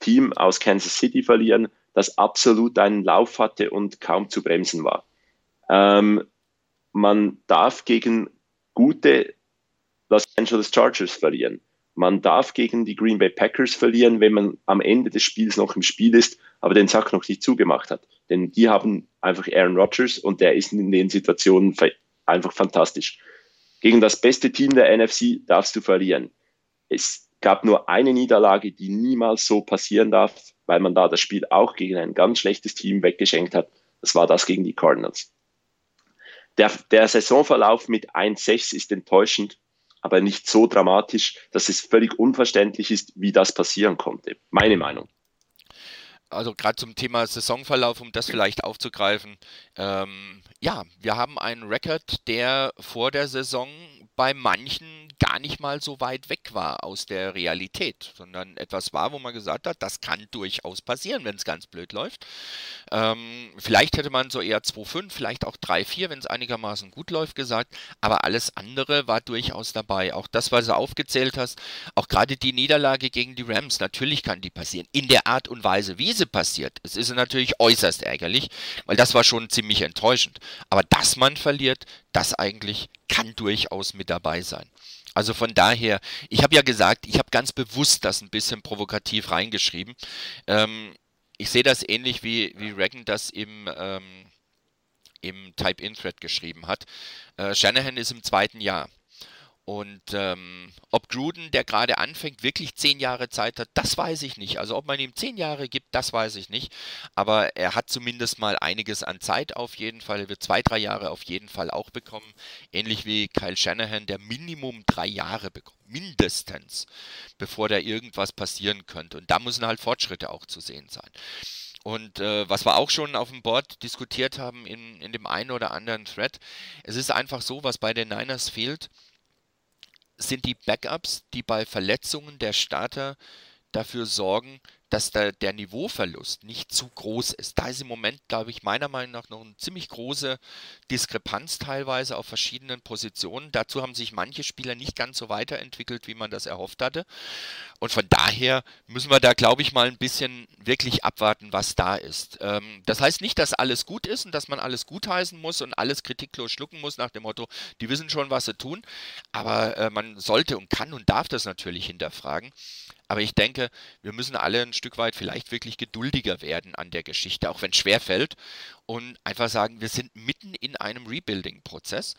Team aus Kansas City verlieren, das absolut einen Lauf hatte und kaum zu bremsen war. Ähm, man darf gegen gute Los Angeles Chargers verlieren. Man darf gegen die Green Bay Packers verlieren, wenn man am Ende des Spiels noch im Spiel ist, aber den Sack noch nicht zugemacht hat. Denn die haben einfach Aaron Rodgers und der ist in den Situationen einfach fantastisch. Gegen das beste Team der NFC darfst du verlieren. Es gab nur eine Niederlage, die niemals so passieren darf, weil man da das Spiel auch gegen ein ganz schlechtes Team weggeschenkt hat. Das war das gegen die Cardinals. Der, der Saisonverlauf mit 1-6 ist enttäuschend, aber nicht so dramatisch, dass es völlig unverständlich ist, wie das passieren konnte. Meine Meinung. Also gerade zum Thema Saisonverlauf, um das vielleicht aufzugreifen. Ähm, ja, wir haben einen Rekord, der vor der Saison bei manchen gar nicht mal so weit weg war aus der Realität, sondern etwas war, wo man gesagt hat, das kann durchaus passieren, wenn es ganz blöd läuft. Ähm, vielleicht hätte man so eher 2-5, vielleicht auch 3-4, wenn es einigermaßen gut läuft, gesagt, aber alles andere war durchaus dabei. Auch das, was du aufgezählt hast, auch gerade die Niederlage gegen die Rams, natürlich kann die passieren. In der Art und Weise, wie sie passiert, es ist natürlich äußerst ärgerlich, weil das war schon ziemlich enttäuschend. Aber dass man verliert, das eigentlich kann durchaus mit dabei sein. Also von daher, ich habe ja gesagt, ich habe ganz bewusst das ein bisschen provokativ reingeschrieben. Ähm, ich sehe das ähnlich wie, wie Reagan das im, ähm, im Type-In-Thread geschrieben hat. Äh, Shanahan ist im zweiten Jahr. Und ähm, ob Gruden, der gerade anfängt, wirklich zehn Jahre Zeit hat, das weiß ich nicht. Also ob man ihm zehn Jahre gibt, das weiß ich nicht. Aber er hat zumindest mal einiges an Zeit auf jeden Fall. Er wird zwei, drei Jahre auf jeden Fall auch bekommen. Ähnlich wie Kyle Shanahan, der Minimum drei Jahre bekommt. Mindestens, bevor da irgendwas passieren könnte. Und da müssen halt Fortschritte auch zu sehen sein. Und äh, was wir auch schon auf dem Board diskutiert haben in, in dem einen oder anderen Thread, es ist einfach so, was bei den Niners fehlt, sind die Backups, die bei Verletzungen der Starter dafür sorgen, dass da der Niveauverlust nicht zu groß ist. Da ist im Moment, glaube ich, meiner Meinung nach noch eine ziemlich große Diskrepanz teilweise auf verschiedenen Positionen. Dazu haben sich manche Spieler nicht ganz so weiterentwickelt, wie man das erhofft hatte. Und von daher müssen wir da, glaube ich, mal ein bisschen wirklich abwarten, was da ist. Ähm, das heißt nicht, dass alles gut ist und dass man alles gutheißen muss und alles kritiklos schlucken muss nach dem Motto, die wissen schon, was sie tun. Aber äh, man sollte und kann und darf das natürlich hinterfragen. Aber ich denke, wir müssen alle ein Stück weit vielleicht wirklich geduldiger werden an der Geschichte, auch wenn es schwer fällt. Und einfach sagen, wir sind mitten in einem Rebuilding-Prozess.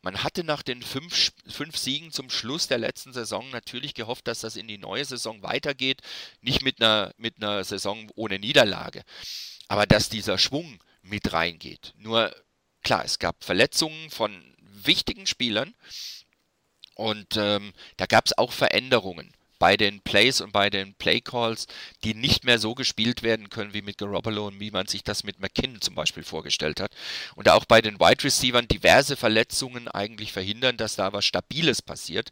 Man hatte nach den fünf, fünf Siegen zum Schluss der letzten Saison natürlich gehofft, dass das in die neue Saison weitergeht. Nicht mit einer, mit einer Saison ohne Niederlage. Aber dass dieser Schwung mit reingeht. Nur klar, es gab Verletzungen von wichtigen Spielern. Und ähm, da gab es auch Veränderungen bei den Plays und bei den Playcalls, die nicht mehr so gespielt werden können wie mit Garoppolo und wie man sich das mit McKinnon zum Beispiel vorgestellt hat. Und auch bei den Wide Receivers diverse Verletzungen eigentlich verhindern, dass da was Stabiles passiert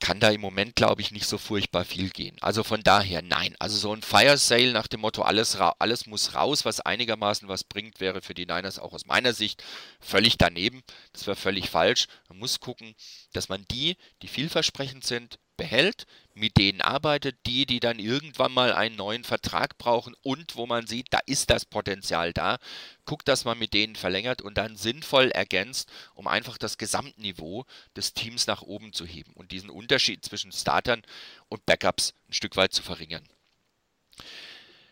kann da im Moment, glaube ich, nicht so furchtbar viel gehen. Also von daher nein. Also so ein Fire Sale nach dem Motto, alles, alles muss raus, was einigermaßen was bringt, wäre für die Niners auch aus meiner Sicht völlig daneben. Das wäre völlig falsch. Man muss gucken, dass man die, die vielversprechend sind, behält, mit denen arbeitet, die, die dann irgendwann mal einen neuen Vertrag brauchen und wo man sieht, da ist das Potenzial da, guckt, dass man mit denen verlängert und dann sinnvoll ergänzt, um einfach das Gesamtniveau des Teams nach oben zu heben und diesen Unterschied zwischen Startern und Backups ein Stück weit zu verringern.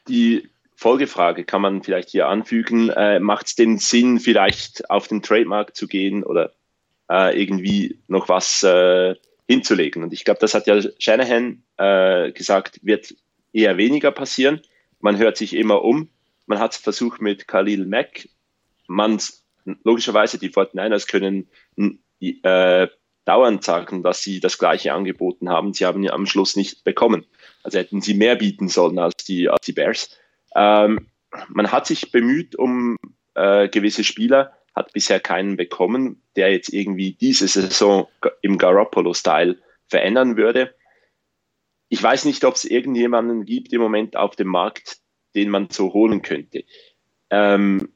Die Folgefrage kann man vielleicht hier anfügen. Äh, Macht es den Sinn, vielleicht auf den Trademark zu gehen oder äh, irgendwie noch was äh, hinzulegen. Und ich glaube, das hat ja Shanahan äh, gesagt, wird eher weniger passieren. Man hört sich immer um. Man hat es versucht mit Khalil Mack. Man, logischerweise, die 49ers können äh, dauernd sagen, dass sie das Gleiche angeboten haben. Sie haben ja am Schluss nicht bekommen. Also hätten sie mehr bieten sollen als die, als die Bears. Ähm, man hat sich bemüht um äh, gewisse Spieler, hat bisher keinen bekommen, der jetzt irgendwie diese Saison im Garoppolo-Style verändern würde. Ich weiß nicht, ob es irgendjemanden gibt im Moment auf dem Markt, den man so holen könnte. Ähm,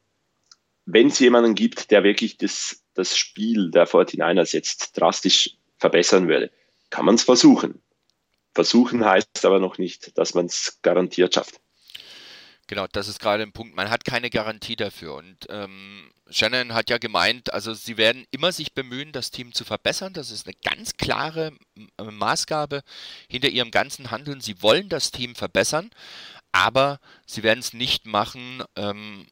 Wenn es jemanden gibt, der wirklich das, das Spiel der 49ers jetzt drastisch verbessern würde, kann man es versuchen. Versuchen heißt aber noch nicht, dass man es garantiert schafft. Genau, das ist gerade ein Punkt. Man hat keine Garantie dafür. Und ähm, Shannon hat ja gemeint, also sie werden immer sich bemühen, das Team zu verbessern. Das ist eine ganz klare äh, Maßgabe hinter ihrem ganzen Handeln. Sie wollen das Team verbessern, aber sie werden es nicht machen, ähm,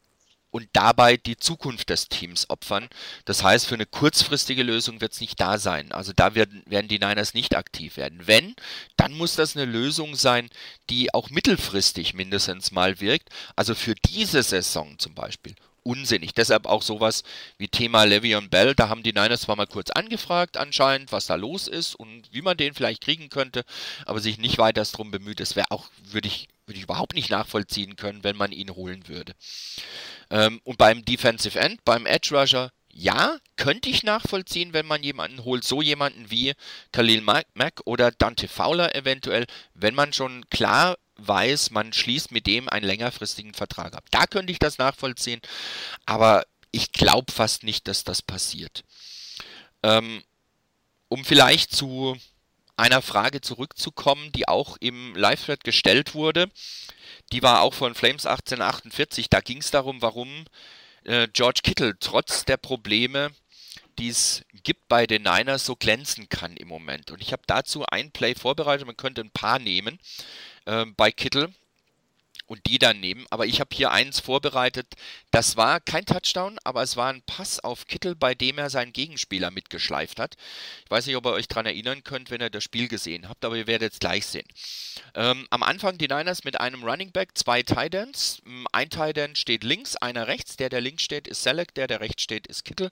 und dabei die Zukunft des Teams opfern. Das heißt, für eine kurzfristige Lösung wird es nicht da sein. Also da werden, werden die Niners nicht aktiv werden. Wenn, dann muss das eine Lösung sein, die auch mittelfristig mindestens mal wirkt. Also für diese Saison zum Beispiel unsinnig. Deshalb auch sowas wie Thema Le'Veon Bell. Da haben die Niners zwar mal kurz angefragt anscheinend, was da los ist und wie man den vielleicht kriegen könnte, aber sich nicht weiter darum bemüht. Das wäre auch, würde ich, würde ich überhaupt nicht nachvollziehen können, wenn man ihn holen würde. Ähm, und beim Defensive End, beim Edge Rusher, ja, könnte ich nachvollziehen, wenn man jemanden holt, so jemanden wie Khalil Mack oder Dante Fowler eventuell, wenn man schon klar weiß, man schließt mit dem einen längerfristigen Vertrag ab. Da könnte ich das nachvollziehen, aber ich glaube fast nicht, dass das passiert. Ähm, um vielleicht zu einer Frage zurückzukommen, die auch im Live-Thread gestellt wurde, die war auch von Flames 1848. Da ging es darum, warum äh, George Kittle trotz der Probleme die es gibt bei den Niners, so glänzen kann im Moment. Und ich habe dazu ein Play vorbereitet, man könnte ein paar nehmen äh, bei Kittel und die dann nehmen. Aber ich habe hier eins vorbereitet. Das war kein Touchdown, aber es war ein Pass auf Kittel, bei dem er seinen Gegenspieler mitgeschleift hat. Ich weiß nicht, ob ihr euch daran erinnern könnt, wenn ihr das Spiel gesehen habt, aber ihr werdet es gleich sehen. Ähm, am Anfang die Niners mit einem Running Back, zwei Ends. Mm, ein End steht links, einer rechts. Der, der links steht, ist Select, der, der rechts steht, ist Kittel.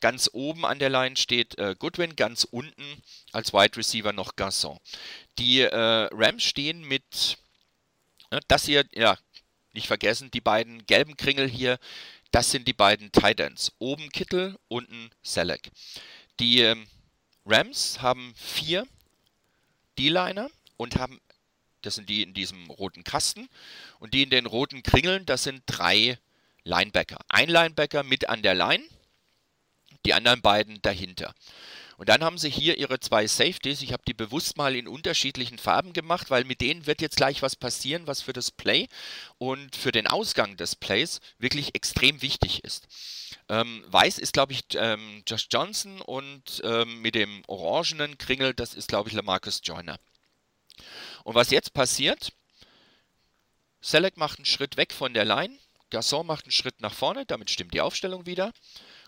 Ganz oben an der Line steht äh, Goodwin, ganz unten als Wide Receiver noch Garçon. Die äh, Rams stehen mit Ne, das hier, ja, nicht vergessen, die beiden gelben Kringel hier, das sind die beiden Titans. Oben Kittel, unten Selleck. Die ähm, Rams haben vier D-Liner und haben, das sind die in diesem roten Kasten, und die in den roten Kringeln, das sind drei Linebacker. Ein Linebacker mit an der Line, die anderen beiden dahinter. Und dann haben sie hier ihre zwei Safeties. Ich habe die bewusst mal in unterschiedlichen Farben gemacht, weil mit denen wird jetzt gleich was passieren, was für das Play und für den Ausgang des Plays wirklich extrem wichtig ist. Ähm, weiß ist, glaube ich, ähm, Josh Johnson und ähm, mit dem orangenen Kringel, das ist, glaube ich, Lamarcus Joyner. Und was jetzt passiert, Select macht einen Schritt weg von der Line, Gasson macht einen Schritt nach vorne, damit stimmt die Aufstellung wieder.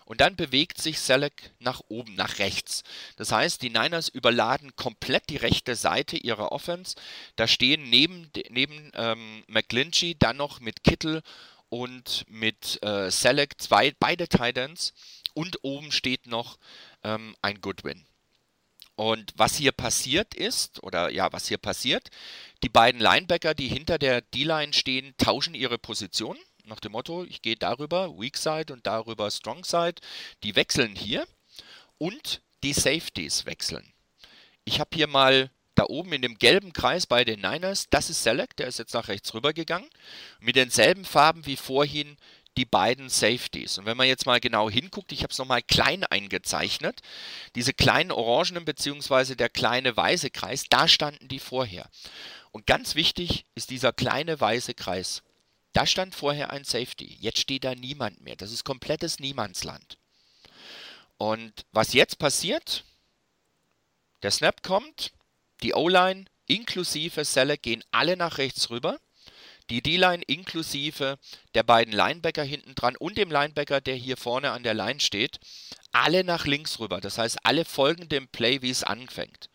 Und dann bewegt sich Selleck nach oben, nach rechts. Das heißt, die Niners überladen komplett die rechte Seite ihrer Offense. Da stehen neben, neben ähm, McGlinchey dann noch mit Kittel und mit äh, Selleck zwei, beide Titans. Und oben steht noch ähm, ein Goodwin. Und was hier passiert ist, oder ja, was hier passiert, die beiden Linebacker, die hinter der D-Line stehen, tauschen ihre Position nach dem Motto, ich gehe darüber, Weak Side und darüber Strong Side. Die wechseln hier und die Safeties wechseln. Ich habe hier mal da oben in dem gelben Kreis bei den Niners, das ist Select, der ist jetzt nach rechts rüber gegangen, mit denselben Farben wie vorhin die beiden Safeties. Und wenn man jetzt mal genau hinguckt, ich habe es nochmal klein eingezeichnet, diese kleinen orangenen bzw. der kleine weiße Kreis, da standen die vorher. Und ganz wichtig ist dieser kleine weiße Kreis. Da stand vorher ein Safety. Jetzt steht da niemand mehr. Das ist komplettes Niemandsland. Und was jetzt passiert, der Snap kommt, die O-Line inklusive Seller gehen alle nach rechts rüber. Die D-Line inklusive der beiden Linebacker hinten dran und dem Linebacker, der hier vorne an der Line steht, alle nach links rüber. Das heißt, alle folgen dem Play, wie es anfängt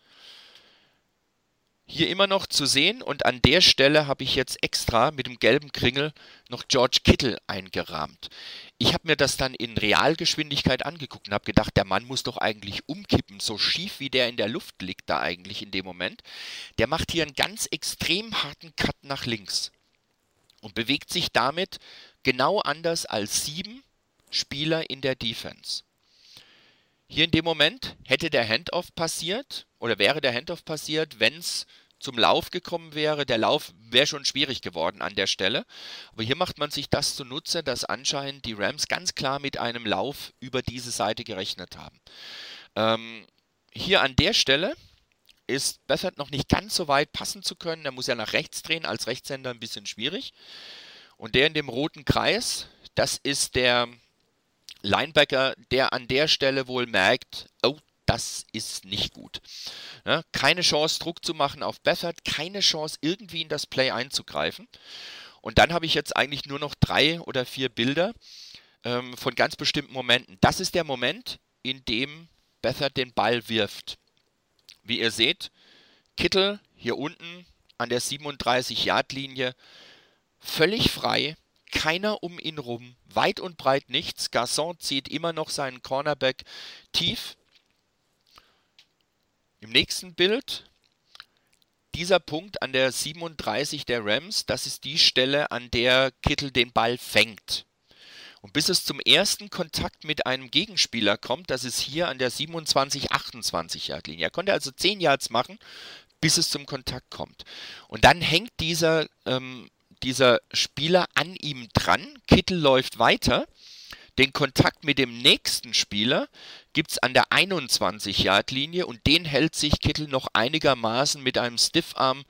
hier immer noch zu sehen und an der Stelle habe ich jetzt extra mit dem gelben Kringel noch George Kittle eingerahmt. Ich habe mir das dann in Realgeschwindigkeit angeguckt und habe gedacht, der Mann muss doch eigentlich umkippen, so schief wie der in der Luft liegt da eigentlich in dem Moment. Der macht hier einen ganz extrem harten Cut nach links und bewegt sich damit genau anders als sieben Spieler in der Defense. Hier in dem Moment hätte der Handoff passiert oder wäre der Handoff passiert, wenn es zum Lauf gekommen wäre. Der Lauf wäre schon schwierig geworden an der Stelle. Aber hier macht man sich das zunutze, dass anscheinend die Rams ganz klar mit einem Lauf über diese Seite gerechnet haben. Ähm, hier an der Stelle ist Bethard noch nicht ganz so weit passen zu können. Er muss ja nach rechts drehen, als Rechtshänder ein bisschen schwierig. Und der in dem roten Kreis, das ist der Linebacker, der an der Stelle wohl merkt, oh, das ist nicht gut. Ja, keine Chance, Druck zu machen auf Bethard, keine Chance, irgendwie in das Play einzugreifen. Und dann habe ich jetzt eigentlich nur noch drei oder vier Bilder ähm, von ganz bestimmten Momenten. Das ist der Moment, in dem Bethard den Ball wirft. Wie ihr seht, Kittel hier unten an der 37-Yard-Linie völlig frei, keiner um ihn rum, weit und breit nichts. Garçon zieht immer noch seinen Cornerback tief. Im nächsten Bild dieser Punkt an der 37 der Rams, das ist die Stelle, an der Kittel den Ball fängt. Und bis es zum ersten Kontakt mit einem Gegenspieler kommt, das ist hier an der 27-28 Yard Linie. Er konnte also 10 Yards machen, bis es zum Kontakt kommt. Und dann hängt dieser ähm, dieser Spieler an ihm dran. Kittel läuft weiter. Den Kontakt mit dem nächsten Spieler gibt es an der 21-Yard-Linie und den hält sich Kittel noch einigermaßen mit einem Stiffarm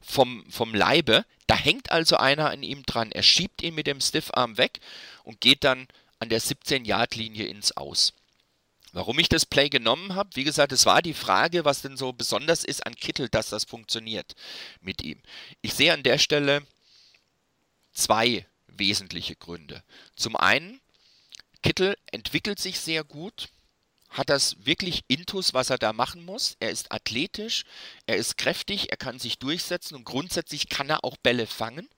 vom, vom Leibe. Da hängt also einer an ihm dran. Er schiebt ihn mit dem Stiffarm weg und geht dann an der 17-Yard-Linie ins Aus. Warum ich das Play genommen habe, wie gesagt, es war die Frage, was denn so besonders ist an Kittel, dass das funktioniert mit ihm. Ich sehe an der Stelle zwei wesentliche Gründe. Zum einen, Kittel entwickelt sich sehr gut, hat das wirklich Intus, was er da machen muss. Er ist athletisch, er ist kräftig, er kann sich durchsetzen und grundsätzlich kann er auch Bälle fangen.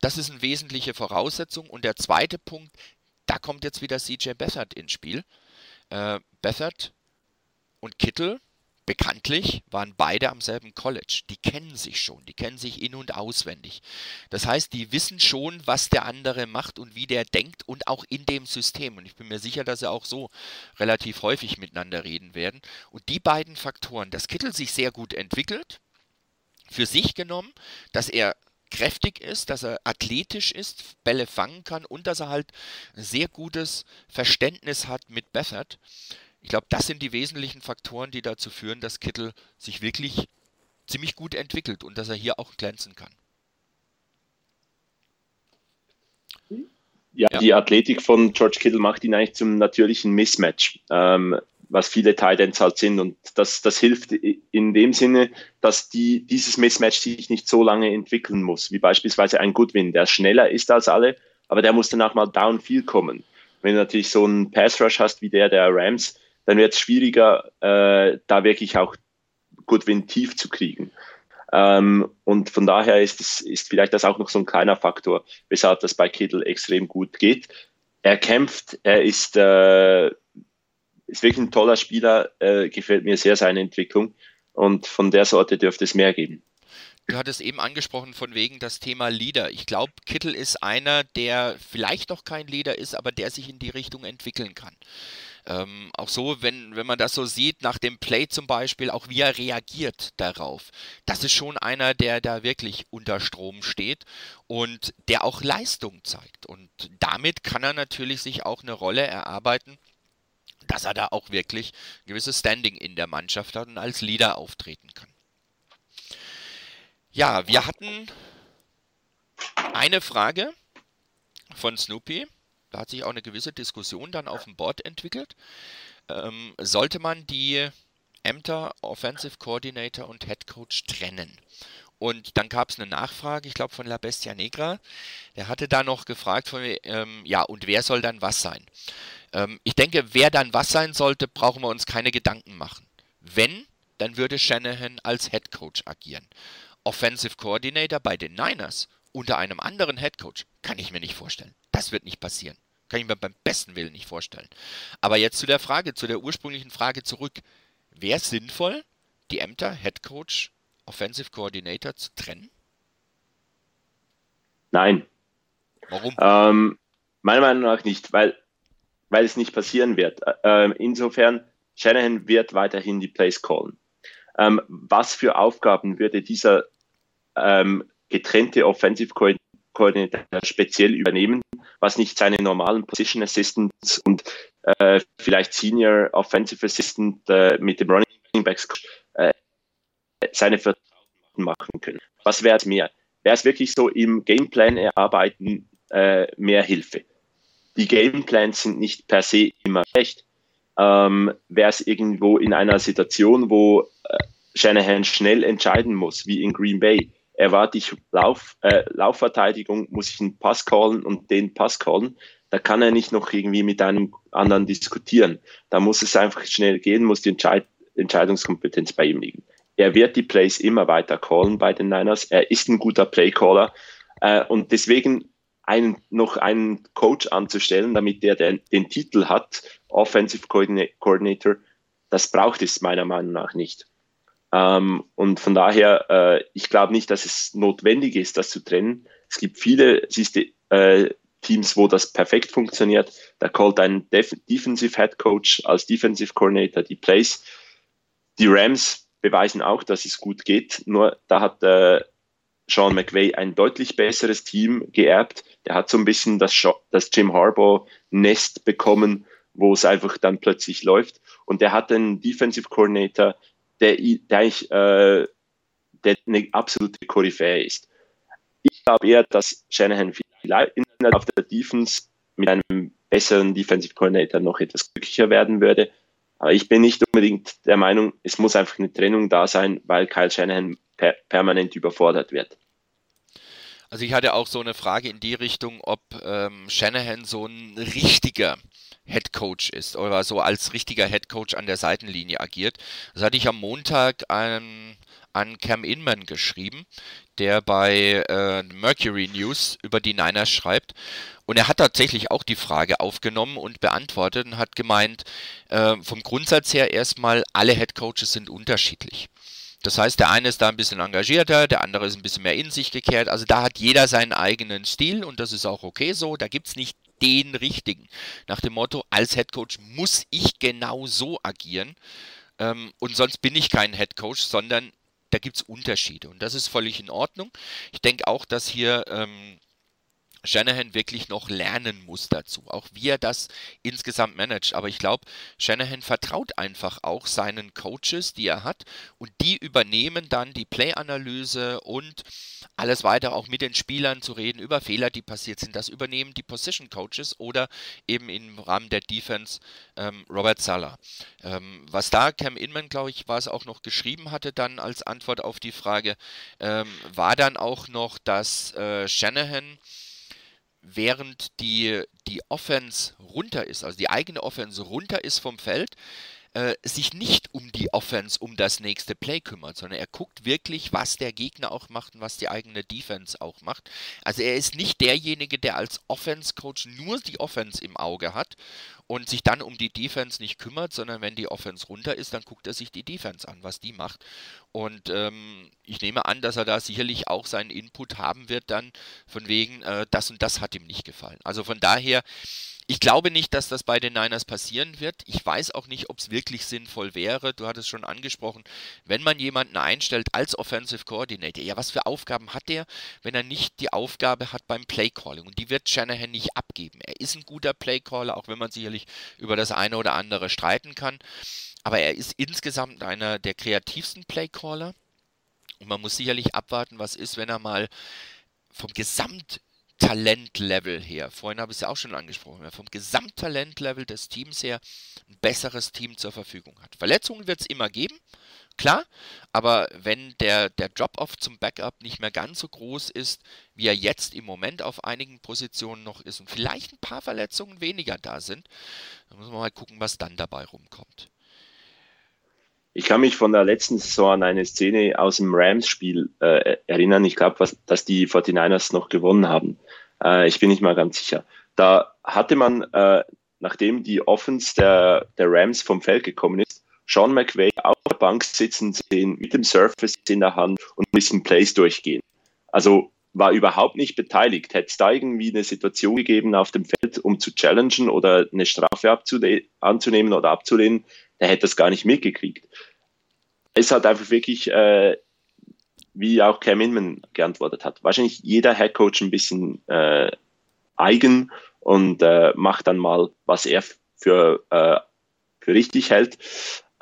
Das ist eine wesentliche Voraussetzung. Und der zweite Punkt, da kommt jetzt wieder CJ Bethard ins Spiel. Äh, Bethard und Kittel bekanntlich waren beide am selben College. Die kennen sich schon, die kennen sich in und auswendig. Das heißt, die wissen schon, was der andere macht und wie der denkt und auch in dem System. Und ich bin mir sicher, dass sie auch so relativ häufig miteinander reden werden. Und die beiden Faktoren, dass Kittel sich sehr gut entwickelt, für sich genommen, dass er kräftig ist, dass er athletisch ist, Bälle fangen kann und dass er halt ein sehr gutes Verständnis hat mit Bethard. Ich glaube, das sind die wesentlichen Faktoren, die dazu führen, dass Kittel sich wirklich ziemlich gut entwickelt und dass er hier auch glänzen kann. Ja, ja. die Athletik von George Kittle macht ihn eigentlich zum natürlichen Mismatch, ähm, was viele Titans halt sind. Und das, das hilft in dem Sinne, dass die, dieses Mismatch sich nicht so lange entwickeln muss, wie beispielsweise ein Goodwin, der schneller ist als alle, aber der muss danach mal downfield kommen. Wenn du natürlich so einen Pass Rush hast wie der der Rams, dann wird es schwieriger, äh, da wirklich auch Goodwin tief zu kriegen. Ähm, und von daher ist, es, ist vielleicht das auch noch so ein kleiner Faktor, weshalb das bei Kittel extrem gut geht. Er kämpft, er ist, äh, ist wirklich ein toller Spieler, äh, gefällt mir sehr seine Entwicklung und von der Sorte dürfte es mehr geben. Du hattest eben angesprochen von wegen das Thema Leader. Ich glaube, Kittel ist einer, der vielleicht noch kein Leader ist, aber der sich in die Richtung entwickeln kann. Ähm, auch so, wenn, wenn man das so sieht, nach dem Play zum Beispiel, auch wie er reagiert darauf. Das ist schon einer, der da wirklich unter Strom steht und der auch Leistung zeigt. Und damit kann er natürlich sich auch eine Rolle erarbeiten, dass er da auch wirklich ein gewisses Standing in der Mannschaft hat und als Leader auftreten kann. Ja, wir hatten eine Frage von Snoopy. Da hat sich auch eine gewisse Diskussion dann auf dem Board entwickelt. Ähm, sollte man die Ämter Offensive Coordinator und Head Coach trennen? Und dann gab es eine Nachfrage, ich glaube von La Bestia Negra. Der hatte da noch gefragt, von, ähm, ja, und wer soll dann was sein? Ähm, ich denke, wer dann was sein sollte, brauchen wir uns keine Gedanken machen. Wenn, dann würde Shanahan als Head Coach agieren. Offensive Coordinator bei den Niners unter einem anderen Head Coach kann ich mir nicht vorstellen. Das wird nicht passieren. Kann ich mir beim besten Willen nicht vorstellen. Aber jetzt zu der Frage, zu der ursprünglichen Frage zurück. Wäre es sinnvoll, die Ämter Head Coach, Offensive Coordinator zu trennen? Nein. Warum? Ähm, meiner Meinung nach nicht, weil, weil es nicht passieren wird. Ähm, insofern, Shanahan wird weiterhin die Plays callen. Ähm, was für Aufgaben würde dieser ähm, getrennte Offensive Coordinator speziell übernehmen? was nicht seine normalen Position Assistants und äh, vielleicht Senior Offensive Assistant äh, mit dem Running Backs äh, seine Vertrauten machen können. Was wäre es mehr? Wäre es wirklich so im Gameplan erarbeiten äh, mehr Hilfe? Die Gameplans sind nicht per se immer schlecht. Ähm, wäre es irgendwo in einer Situation, wo äh, Shanahan schnell entscheiden muss, wie in Green Bay, erwarte ich Lauf, äh, Laufverteidigung, muss ich einen Pass callen und den Pass callen. Da kann er nicht noch irgendwie mit einem anderen diskutieren. Da muss es einfach schnell gehen, muss die Entscheid Entscheidungskompetenz bei ihm liegen. Er wird die Plays immer weiter callen bei den Niners. Er ist ein guter Playcaller. Äh, und deswegen einen, noch einen Coach anzustellen, damit der den, den Titel hat, Offensive Coordinator, das braucht es meiner Meinung nach nicht. Ähm, und von daher, äh, ich glaube nicht, dass es notwendig ist, das zu trennen. Es gibt viele siehste, äh, Teams, wo das perfekt funktioniert. Da callt ein Def Defensive Head Coach als Defensive Coordinator die Plays. Die Rams beweisen auch, dass es gut geht. Nur da hat äh, Sean McVay ein deutlich besseres Team geerbt. Der hat so ein bisschen das, das Jim Harbaugh Nest bekommen, wo es einfach dann plötzlich läuft. Und der hat einen Defensive Coordinator, der, der eigentlich äh, der eine absolute Koryphäe ist. Ich glaube eher, dass Shanahan vielleicht auf der Defense mit einem besseren Defensive Coordinator noch etwas glücklicher werden würde. Aber ich bin nicht unbedingt der Meinung, es muss einfach eine Trennung da sein, weil Kyle Shanahan per permanent überfordert wird. Also ich hatte auch so eine Frage in die Richtung, ob ähm, Shanahan so ein richtiger Head Coach ist oder so als richtiger Head Coach an der Seitenlinie agiert. Das hatte ich am Montag an, an Cam Inman geschrieben, der bei äh, Mercury News über die Niners schreibt. Und er hat tatsächlich auch die Frage aufgenommen und beantwortet und hat gemeint, äh, vom Grundsatz her erstmal, alle Head Coaches sind unterschiedlich. Das heißt, der eine ist da ein bisschen engagierter, der andere ist ein bisschen mehr in sich gekehrt. Also da hat jeder seinen eigenen Stil und das ist auch okay so. Da gibt es nicht den richtigen. Nach dem Motto, als Head Coach muss ich genau so agieren ähm, und sonst bin ich kein Head Coach, sondern da gibt es Unterschiede und das ist völlig in Ordnung. Ich denke auch, dass hier ähm, Shanahan wirklich noch lernen muss dazu, auch wie er das insgesamt managt. Aber ich glaube, Shanahan vertraut einfach auch seinen Coaches, die er hat, und die übernehmen dann die Play-Analyse und alles weiter auch mit den Spielern zu reden über Fehler, die passiert sind. Das übernehmen die Position Coaches oder eben im Rahmen der Defense ähm, Robert Sala. Ähm, was da Cam Inman, glaube ich, war es auch noch geschrieben hatte, dann als Antwort auf die Frage, ähm, war dann auch noch, dass äh, Shanahan während die, die Offense runter ist, also die eigene Offense runter ist vom Feld, äh, sich nicht um die Offense, um das nächste Play kümmert, sondern er guckt wirklich, was der Gegner auch macht und was die eigene Defense auch macht. Also er ist nicht derjenige, der als Offense-Coach nur die Offense im Auge hat und sich dann um die Defense nicht kümmert, sondern wenn die Offense runter ist, dann guckt er sich die Defense an, was die macht. Und ähm, ich nehme an, dass er da sicherlich auch seinen Input haben wird, dann von wegen, äh, das und das hat ihm nicht gefallen. Also von daher, ich glaube nicht, dass das bei den Niners passieren wird. Ich weiß auch nicht, ob es wirklich sinnvoll wäre. Du hattest schon angesprochen, wenn man jemanden einstellt als Offensive Coordinator, ja, was für Aufgaben hat der, wenn er nicht die Aufgabe hat beim Playcalling? Und die wird Shanahan nicht abgeben. Er ist ein guter Playcaller, auch wenn man sicherlich über das eine oder andere streiten kann. Aber er ist insgesamt einer der kreativsten Playcaller. Und man muss sicherlich abwarten, was ist, wenn er mal vom Gesamt Talentlevel her, vorhin habe ich es ja auch schon angesprochen, vom Gesamttalentlevel des Teams her ein besseres Team zur Verfügung hat. Verletzungen wird es immer geben, klar, aber wenn der, der Drop-off zum Backup nicht mehr ganz so groß ist, wie er jetzt im Moment auf einigen Positionen noch ist und vielleicht ein paar Verletzungen weniger da sind, dann muss man mal gucken, was dann dabei rumkommt. Ich kann mich von der letzten Saison an eine Szene aus dem Rams-Spiel äh, erinnern. Ich glaube, dass die 49ers noch gewonnen haben. Äh, ich bin nicht mal ganz sicher. Da hatte man, äh, nachdem die Offense der, der Rams vom Feld gekommen ist, Sean McVay auf der Bank sitzen sehen, mit dem Surface in der Hand und ein bisschen Plays durchgehen. Also war überhaupt nicht beteiligt. Hätte es da irgendwie eine Situation gegeben auf dem Feld, um zu challengen oder eine Strafe anzunehmen oder abzulehnen, der hätte das gar nicht mitgekriegt. Es hat einfach wirklich, äh, wie auch Cam Inman geantwortet hat, wahrscheinlich jeder Headcoach ein bisschen äh, eigen und äh, macht dann mal, was er für, äh, für richtig hält.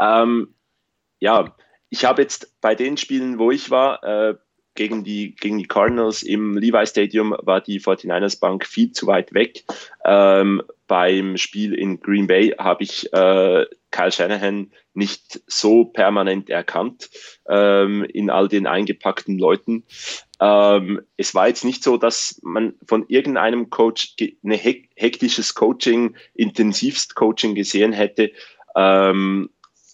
Ähm, ja, ich habe jetzt bei den Spielen, wo ich war, äh, gegen die, gegen die Cardinals im Levi Stadium war die 49ers Bank viel zu weit weg. Ähm, beim Spiel in Green Bay habe ich äh, Kyle Shanahan nicht so permanent erkannt ähm, in all den eingepackten Leuten. Ähm, es war jetzt nicht so, dass man von irgendeinem Coach ein hektisches Coaching, intensivst Coaching gesehen hätte. Ähm,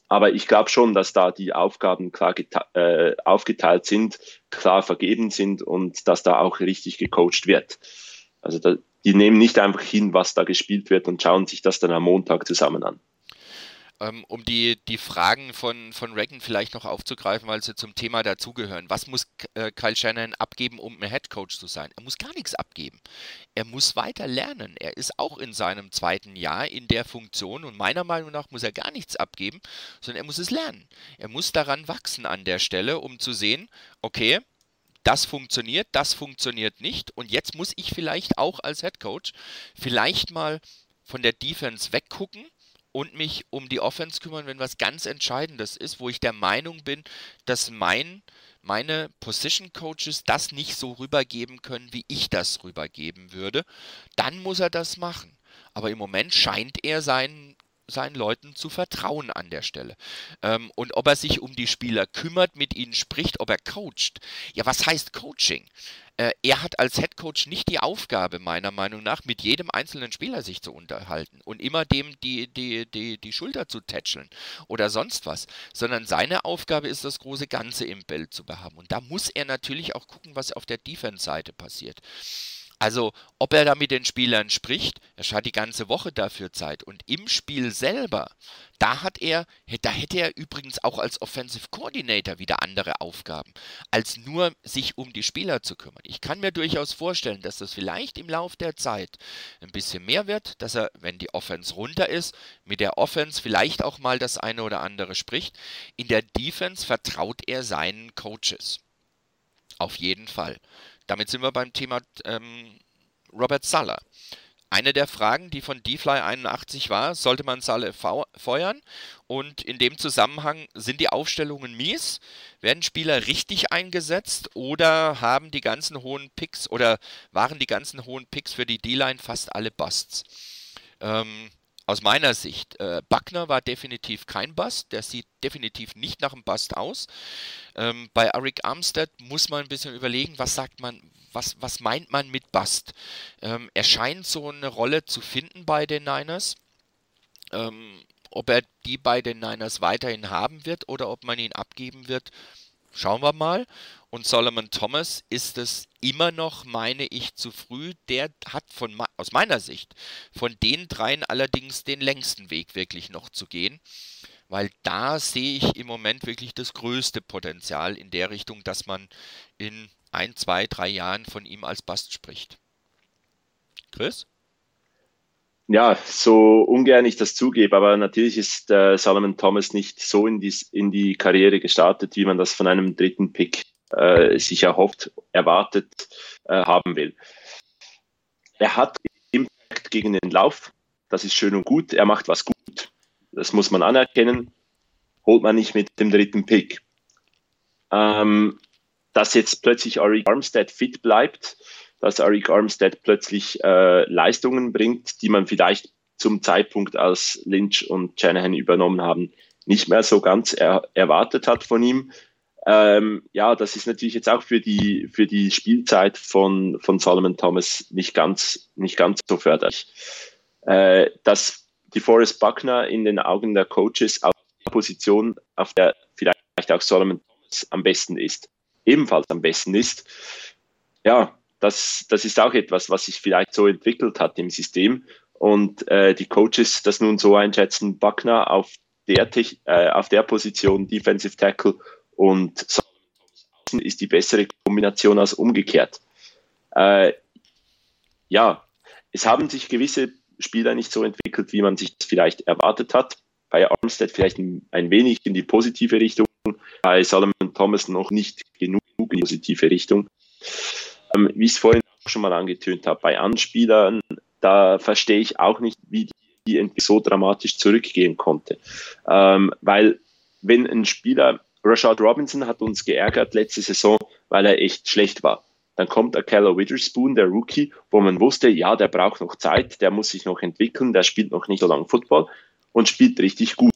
aber ich glaube schon, dass da die Aufgaben klar äh, aufgeteilt sind, klar vergeben sind und dass da auch richtig gecoacht wird. Also da, die nehmen nicht einfach hin, was da gespielt wird und schauen sich das dann am Montag zusammen an. Ähm, um die, die Fragen von, von Reagan vielleicht noch aufzugreifen, weil sie zum Thema dazugehören. Was muss äh, Kyle Shannon abgeben, um ein Head Coach zu sein? Er muss gar nichts abgeben. Er muss weiter lernen. Er ist auch in seinem zweiten Jahr in der Funktion und meiner Meinung nach muss er gar nichts abgeben, sondern er muss es lernen. Er muss daran wachsen an der Stelle, um zu sehen, okay, das funktioniert, das funktioniert nicht. Und jetzt muss ich vielleicht auch als Head Coach vielleicht mal von der Defense weggucken und mich um die Offense kümmern, wenn was ganz Entscheidendes ist, wo ich der Meinung bin, dass mein, meine Position Coaches das nicht so rübergeben können, wie ich das rübergeben würde, dann muss er das machen. aber im Moment scheint er seinen seinen Leuten zu vertrauen an der Stelle. Ähm, und ob er sich um die Spieler kümmert, mit ihnen spricht, ob er coacht. Ja, was heißt Coaching? Äh, er hat als Head Coach nicht die Aufgabe, meiner Meinung nach, mit jedem einzelnen Spieler sich zu unterhalten und immer dem die, die, die, die Schulter zu tätscheln oder sonst was, sondern seine Aufgabe ist, das große Ganze im Bild zu behaben. Und da muss er natürlich auch gucken, was auf der Defense-Seite passiert. Also, ob er da mit den Spielern spricht, er hat die ganze Woche dafür Zeit. Und im Spiel selber, da hat er, da hätte er übrigens auch als Offensive Coordinator wieder andere Aufgaben, als nur sich um die Spieler zu kümmern. Ich kann mir durchaus vorstellen, dass das vielleicht im Laufe der Zeit ein bisschen mehr wird, dass er, wenn die Offense runter ist, mit der Offense vielleicht auch mal das eine oder andere spricht. In der Defense vertraut er seinen Coaches. Auf jeden Fall. Damit sind wir beim Thema ähm, Robert Sala. Eine der Fragen, die von DFly 81 war, sollte man Salle feuern? Und in dem Zusammenhang sind die Aufstellungen mies? Werden Spieler richtig eingesetzt oder haben die ganzen hohen Picks oder waren die ganzen hohen Picks für die D-Line fast alle Busts? Ähm, aus meiner Sicht, äh, Buckner war definitiv kein Bust, der sieht definitiv nicht nach einem Bust aus. Ähm, bei Eric Armstead muss man ein bisschen überlegen, was sagt man, was, was meint man mit Bust? Ähm, er scheint so eine Rolle zu finden bei den Niners. Ähm, ob er die bei den Niners weiterhin haben wird oder ob man ihn abgeben wird, schauen wir mal. Und Solomon Thomas ist es immer noch, meine ich, zu früh. Der hat von, aus meiner Sicht von den dreien allerdings den längsten Weg wirklich noch zu gehen. Weil da sehe ich im Moment wirklich das größte Potenzial in der Richtung, dass man in ein, zwei, drei Jahren von ihm als Bast spricht. Chris? Ja, so ungern ich das zugebe, aber natürlich ist äh, Solomon Thomas nicht so in die, in die Karriere gestartet, wie man das von einem dritten Pick äh, sich erhofft, erwartet äh, haben will. Er hat Impact gegen den Lauf, das ist schön und gut, er macht was gut, das muss man anerkennen, holt man nicht mit dem dritten Pick. Ähm, dass jetzt plötzlich Arik Armstead fit bleibt, dass Arik Armstead plötzlich äh, Leistungen bringt, die man vielleicht zum Zeitpunkt, als Lynch und Shanahan übernommen haben, nicht mehr so ganz er erwartet hat von ihm. Ähm, ja, das ist natürlich jetzt auch für die, für die Spielzeit von, von Solomon Thomas nicht ganz, nicht ganz so förderlich. Äh, dass die Forrest Buckner in den Augen der Coaches auf der Position, auf der vielleicht auch Solomon Thomas am besten ist, ebenfalls am besten ist. Ja, das, das ist auch etwas, was sich vielleicht so entwickelt hat im System und äh, die Coaches das nun so einschätzen, Buckner auf der, äh, auf der Position Defensive Tackle und ist die bessere Kombination als umgekehrt. Äh, ja, es haben sich gewisse Spieler nicht so entwickelt, wie man sich das vielleicht erwartet hat. Bei Armstead vielleicht ein, wenig in die positive Richtung, bei Solomon Thomas noch nicht genug in die positive Richtung. Ähm, wie ich es vorhin schon mal angetönt habe, bei Anspielern, da verstehe ich auch nicht, wie die so dramatisch zurückgehen konnte. Ähm, weil wenn ein Spieler, Rashad Robinson hat uns geärgert letzte Saison, weil er echt schlecht war. Dann kommt Akella Witherspoon, der Rookie, wo man wusste, ja, der braucht noch Zeit, der muss sich noch entwickeln, der spielt noch nicht so lange Football und spielt richtig gut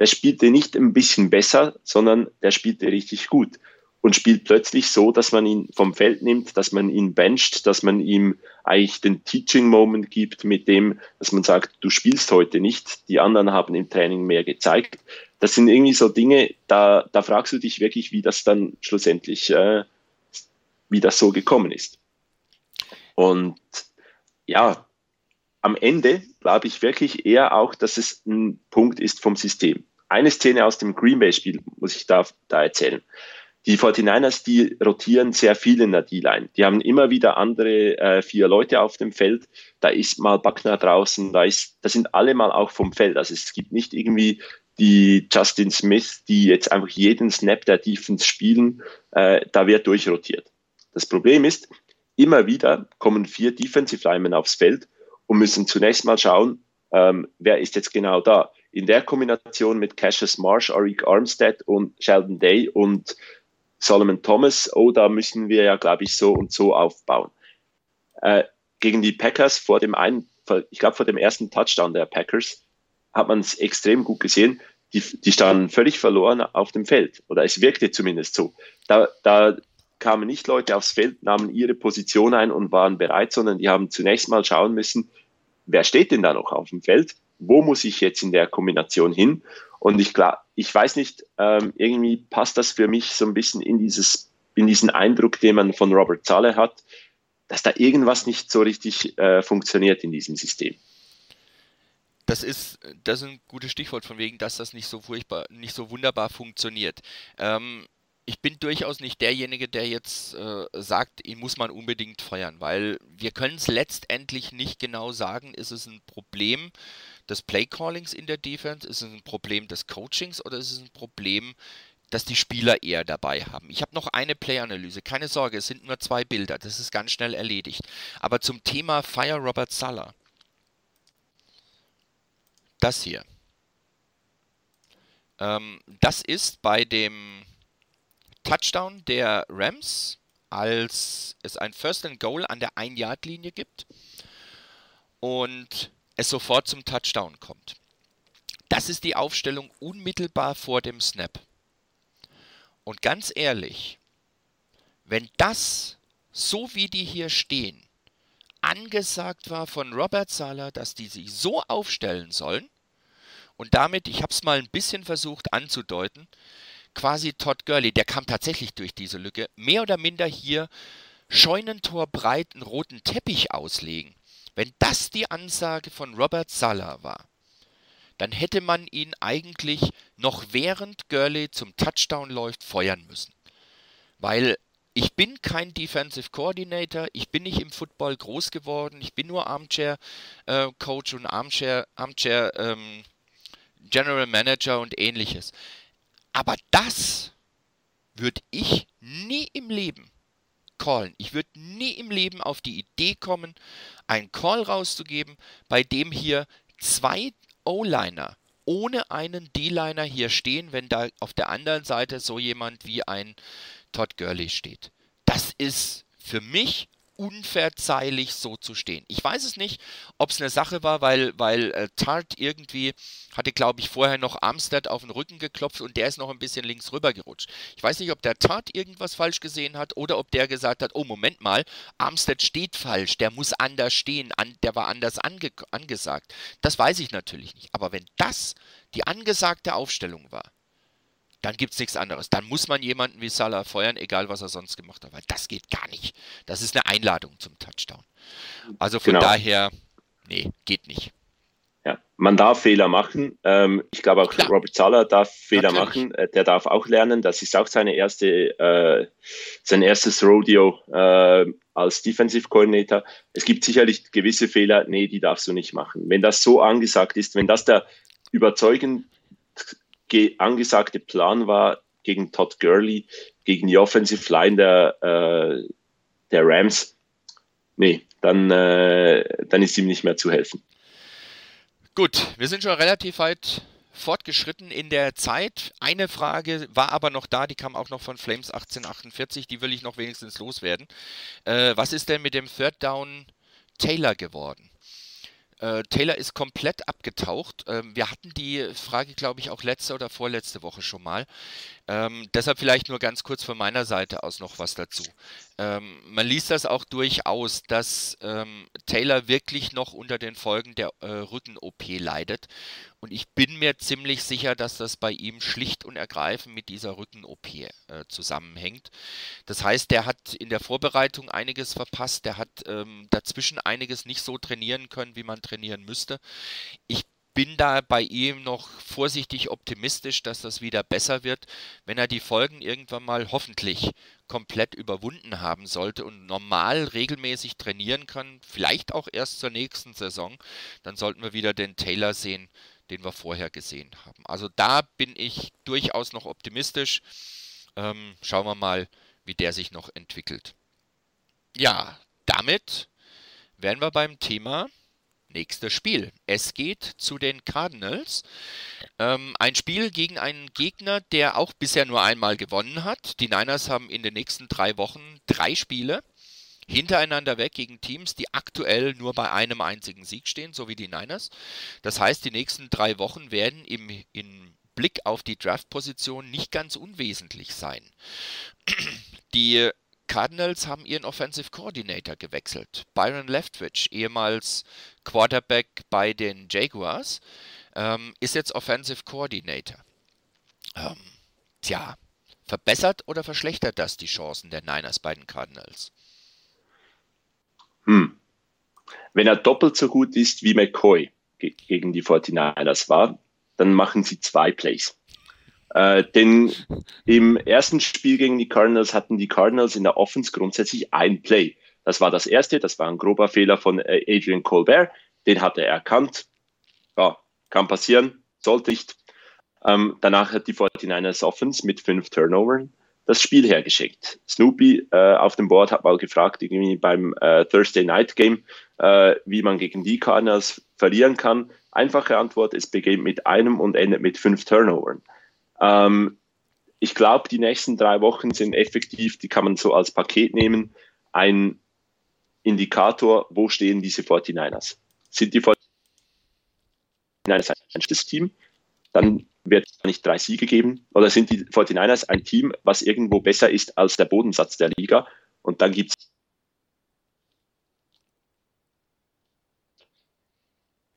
der spielte nicht ein bisschen besser, sondern der spielte richtig gut und spielt plötzlich so, dass man ihn vom Feld nimmt, dass man ihn bencht, dass man ihm eigentlich den Teaching Moment gibt mit dem, dass man sagt, du spielst heute nicht, die anderen haben im Training mehr gezeigt. Das sind irgendwie so Dinge, da, da fragst du dich wirklich, wie das dann schlussendlich, äh, wie das so gekommen ist. Und ja, am Ende glaube ich wirklich eher auch, dass es ein Punkt ist vom System eine Szene aus dem Green Bay-Spiel muss ich da, da erzählen. Die 49ers, die rotieren sehr viel in der D-Line. Die haben immer wieder andere äh, vier Leute auf dem Feld. Da ist mal Buckner draußen, da, ist, da sind alle mal auch vom Feld. Also es gibt nicht irgendwie die Justin Smith, die jetzt einfach jeden Snap der Defense spielen. Äh, da wird durchrotiert. Das Problem ist, immer wieder kommen vier Defensive Linemen aufs Feld und müssen zunächst mal schauen, ähm, wer ist jetzt genau da in der Kombination mit Cassius Marsh, Arik Armstead und Sheldon Day und Solomon Thomas, oh, da müssen wir ja, glaube ich, so und so aufbauen. Äh, gegen die Packers vor dem, Ein ich glaube, vor dem ersten Touchdown der Packers hat man es extrem gut gesehen. Die, die standen völlig verloren auf dem Feld. Oder es wirkte zumindest so. Da, da kamen nicht Leute aufs Feld, nahmen ihre Position ein und waren bereit, sondern die haben zunächst mal schauen müssen, wer steht denn da noch auf dem Feld? Wo muss ich jetzt in der Kombination hin? Und ich klar, ich weiß nicht, ähm, irgendwie passt das für mich so ein bisschen in dieses, in diesen Eindruck, den man von Robert Zahle hat, dass da irgendwas nicht so richtig äh, funktioniert in diesem System. Das ist, das ist ein gutes Stichwort von wegen, dass das nicht so furchtbar, nicht so wunderbar funktioniert. Ähm, ich bin durchaus nicht derjenige, der jetzt äh, sagt, ihn muss man unbedingt feuern, weil wir können es letztendlich nicht genau sagen, ist es ein Problem des Playcallings in der Defense, ist es ein Problem des Coachings oder ist es ein Problem, dass die Spieler eher dabei haben. Ich habe noch eine Play-Analyse, keine Sorge, es sind nur zwei Bilder, das ist ganz schnell erledigt. Aber zum Thema Fire Robert Sala. Das hier. Ähm, das ist bei dem Touchdown der Rams, als es ein First and Goal an der 1-Yard-Linie gibt und es sofort zum Touchdown kommt. Das ist die Aufstellung unmittelbar vor dem Snap. Und ganz ehrlich, wenn das, so wie die hier stehen, angesagt war von Robert Sala, dass die sich so aufstellen sollen, und damit, ich habe es mal ein bisschen versucht anzudeuten, quasi Todd Gurley, der kam tatsächlich durch diese Lücke, mehr oder minder hier Scheunentor breiten roten Teppich auslegen. Wenn das die Ansage von Robert Sala war, dann hätte man ihn eigentlich noch während Gurley zum Touchdown läuft feuern müssen. Weil ich bin kein Defensive Coordinator, ich bin nicht im Football groß geworden, ich bin nur Armchair äh, Coach und Armchair, Armchair ähm, General Manager und ähnliches. Aber das würde ich nie im Leben callen. Ich würde nie im Leben auf die Idee kommen, einen Call rauszugeben, bei dem hier zwei O-Liner ohne einen D-Liner hier stehen, wenn da auf der anderen Seite so jemand wie ein Todd Gurley steht. Das ist für mich unverzeihlich so zu stehen. Ich weiß es nicht, ob es eine Sache war, weil, weil äh, Tart irgendwie hatte, glaube ich, vorher noch Armstead auf den Rücken geklopft und der ist noch ein bisschen links rüber gerutscht. Ich weiß nicht, ob der Tart irgendwas falsch gesehen hat oder ob der gesagt hat, oh Moment mal, Armstead steht falsch, der muss anders stehen, an, der war anders ange angesagt. Das weiß ich natürlich nicht. Aber wenn das die angesagte Aufstellung war, dann gibt es nichts anderes. Dann muss man jemanden wie Salah feuern, egal was er sonst gemacht hat, weil das geht gar nicht. Das ist eine Einladung zum Touchdown. Also von genau. daher, nee, geht nicht. Ja, man darf Fehler machen. Ähm, ich glaube auch Klar. Robert Salah darf Fehler Natürlich. machen. Äh, der darf auch lernen. Das ist auch seine erste, äh, sein erstes Rodeo äh, als Defensive Coordinator. Es gibt sicherlich gewisse Fehler, nee, die darfst du nicht machen. Wenn das so angesagt ist, wenn das der überzeugend angesagte Plan war gegen Todd Gurley, gegen die Offensive Line der, äh, der Rams, nee, dann, äh, dann ist ihm nicht mehr zu helfen. Gut, wir sind schon relativ weit fortgeschritten in der Zeit. Eine Frage war aber noch da, die kam auch noch von Flames 1848, die will ich noch wenigstens loswerden. Äh, was ist denn mit dem Third Down Taylor geworden? Äh, Taylor ist komplett abgetaucht. Ähm, wir hatten die Frage, glaube ich, auch letzte oder vorletzte Woche schon mal. Ähm, deshalb vielleicht nur ganz kurz von meiner Seite aus noch was dazu. Ähm, man liest das auch durchaus, dass ähm, Taylor wirklich noch unter den Folgen der äh, Rücken-OP leidet. Und ich bin mir ziemlich sicher, dass das bei ihm schlicht und ergreifend mit dieser Rücken-OP äh, zusammenhängt. Das heißt, der hat in der Vorbereitung einiges verpasst, der hat ähm, dazwischen einiges nicht so trainieren können, wie man trainieren müsste. Ich bin da bei ihm noch vorsichtig optimistisch, dass das wieder besser wird, wenn er die Folgen irgendwann mal hoffentlich komplett überwunden haben sollte und normal regelmäßig trainieren kann, vielleicht auch erst zur nächsten Saison, dann sollten wir wieder den Taylor sehen, den wir vorher gesehen haben. Also da bin ich durchaus noch optimistisch. Ähm, schauen wir mal, wie der sich noch entwickelt. Ja, damit wären wir beim Thema nächstes Spiel. Es geht zu den Cardinals. Ähm, ein Spiel gegen einen Gegner, der auch bisher nur einmal gewonnen hat. Die Niners haben in den nächsten drei Wochen drei Spiele hintereinander weg gegen Teams, die aktuell nur bei einem einzigen Sieg stehen, so wie die Niners. Das heißt, die nächsten drei Wochen werden im, im Blick auf die Draft-Position nicht ganz unwesentlich sein. Die Cardinals haben ihren Offensive Coordinator gewechselt. Byron Leftwich, ehemals Quarterback bei den Jaguars, ähm, ist jetzt Offensive Coordinator. Ähm, tja, verbessert oder verschlechtert das die Chancen der Niners bei den Cardinals? Hm. Wenn er doppelt so gut ist wie McCoy ge gegen die 49ers war, dann machen sie zwei Plays. Äh, denn im ersten Spiel gegen die Cardinals hatten die Cardinals in der Offense grundsätzlich ein Play. Das war das erste, das war ein grober Fehler von äh, Adrian Colbert. Den hat er erkannt. Ja, kann passieren, sollte nicht. Ähm, danach hat die 49ers Offense mit fünf Turnovern das Spiel hergeschickt. Snoopy äh, auf dem Board hat mal gefragt, irgendwie beim äh, Thursday Night Game, äh, wie man gegen die Cardinals verlieren kann. Einfache Antwort, es beginnt mit einem und endet mit fünf Turnovern. Ähm, ich glaube, die nächsten drei Wochen sind effektiv, die kann man so als Paket nehmen, ein Indikator, wo stehen diese 49ers. Sind die 49ers ein schlechtes Team? Dann wird es nicht drei Siege geben. Oder sind die 49ers ein Team, was irgendwo besser ist als der Bodensatz der Liga? Und dann gibt es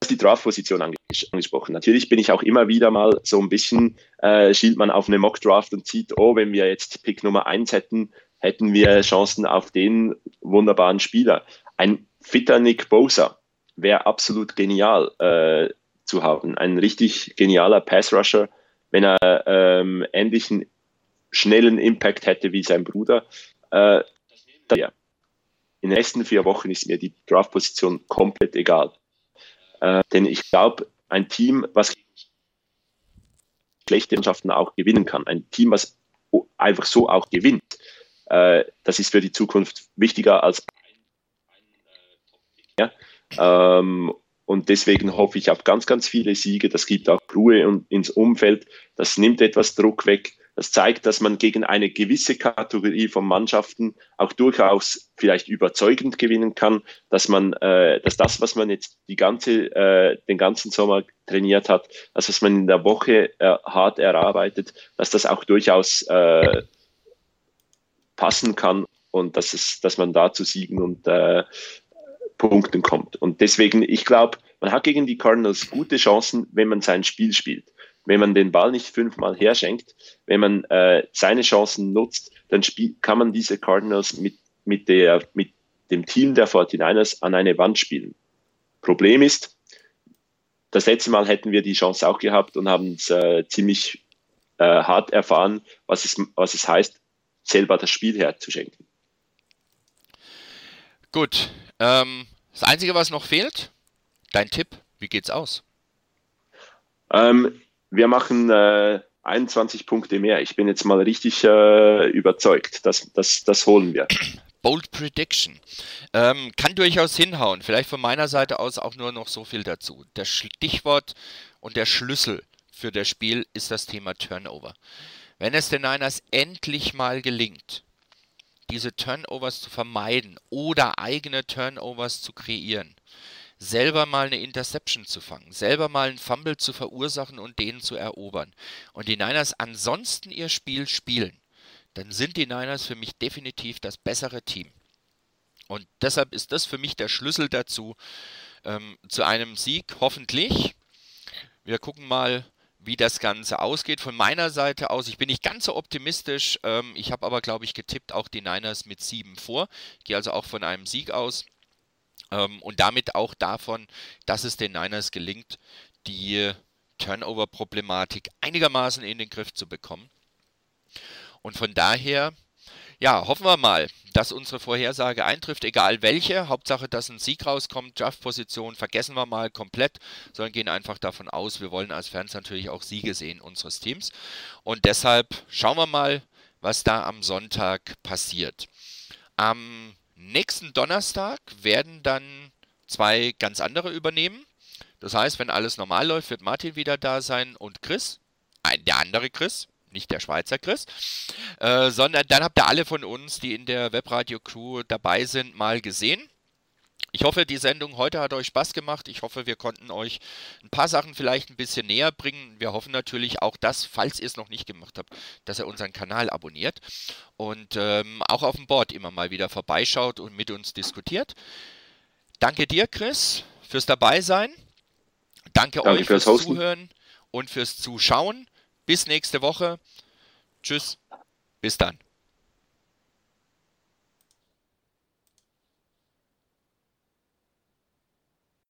die Draft-Position angesprochen. Natürlich bin ich auch immer wieder mal so ein bisschen, äh, schielt man auf eine Mock-Draft und sieht, oh, wenn wir jetzt Pick Nummer 1 hätten, hätten wir Chancen auf den wunderbaren Spieler. Ein fitter Nick Bosa wäre absolut genial äh, zu haben. Ein richtig genialer Pass-Rusher, wenn er ähm, ähnlichen schnellen Impact hätte wie sein Bruder. Äh. In den nächsten vier Wochen ist mir die Draft-Position komplett egal. Äh, denn ich glaube, ein Team, was schlechte Mannschaften auch gewinnen kann, ein Team, was einfach so auch gewinnt, äh, das ist für die Zukunft wichtiger als ein, ja, ähm, und deswegen hoffe ich auf ganz, ganz viele Siege. Das gibt auch Ruhe ins Umfeld. Das nimmt etwas Druck weg. Das zeigt, dass man gegen eine gewisse Kategorie von Mannschaften auch durchaus vielleicht überzeugend gewinnen kann, dass man, äh, dass das, was man jetzt die ganze, äh, den ganzen Sommer trainiert hat, das, was man in der Woche äh, hart erarbeitet, dass das auch durchaus äh, passen kann und dass es, dass man da zu Siegen und äh, Punkten kommt. Und deswegen, ich glaube, man hat gegen die Cardinals gute Chancen, wenn man sein Spiel spielt wenn man den Ball nicht fünfmal herschenkt, wenn man äh, seine Chancen nutzt, dann kann man diese Cardinals mit, mit, der, mit dem Team der 49ers an eine Wand spielen. Problem ist, das letzte Mal hätten wir die Chance auch gehabt und haben es äh, ziemlich äh, hart erfahren, was es, was es heißt, selber das Spiel herzuschenken. Gut. Ähm, das Einzige, was noch fehlt, dein Tipp, wie geht's aus? Ähm, wir machen äh, 21 Punkte mehr. Ich bin jetzt mal richtig äh, überzeugt. Das, das, das holen wir. Bold Prediction. Ähm, kann durchaus hinhauen. Vielleicht von meiner Seite aus auch nur noch so viel dazu. Das Stichwort und der Schlüssel für das Spiel ist das Thema Turnover. Wenn es den Niners endlich mal gelingt, diese Turnovers zu vermeiden oder eigene Turnovers zu kreieren, selber mal eine Interception zu fangen, selber mal einen Fumble zu verursachen und den zu erobern und die Niners ansonsten ihr Spiel spielen, dann sind die Niners für mich definitiv das bessere Team. Und deshalb ist das für mich der Schlüssel dazu, ähm, zu einem Sieg, hoffentlich. Wir gucken mal, wie das Ganze ausgeht. Von meiner Seite aus, ich bin nicht ganz so optimistisch. Ähm, ich habe aber, glaube ich, getippt auch die Niners mit 7 vor. Gehe also auch von einem Sieg aus. Ähm, und damit auch davon, dass es den Niners gelingt, die Turnover-Problematik einigermaßen in den Griff zu bekommen. Und von daher, ja, hoffen wir mal, dass unsere Vorhersage eintrifft, egal welche. Hauptsache, dass ein Sieg rauskommt. Draft-Position vergessen wir mal komplett, sondern gehen einfach davon aus, wir wollen als Fans natürlich auch Siege sehen unseres Teams. Und deshalb schauen wir mal, was da am Sonntag passiert. Am nächsten Donnerstag werden dann zwei ganz andere übernehmen. Das heißt, wenn alles normal läuft, wird Martin wieder da sein und Chris, der andere Chris, nicht der Schweizer Chris, äh, sondern dann habt ihr alle von uns, die in der Webradio-Crew dabei sind, mal gesehen. Ich hoffe, die Sendung heute hat euch Spaß gemacht. Ich hoffe, wir konnten euch ein paar Sachen vielleicht ein bisschen näher bringen. Wir hoffen natürlich auch das, falls ihr es noch nicht gemacht habt, dass ihr unseren Kanal abonniert und ähm, auch auf dem Board immer mal wieder vorbeischaut und mit uns diskutiert. Danke dir, Chris, fürs Dabeisein. Danke, Danke euch fürs, fürs. Zuhören und fürs Zuschauen. Bis nächste Woche. Tschüss. Bis dann.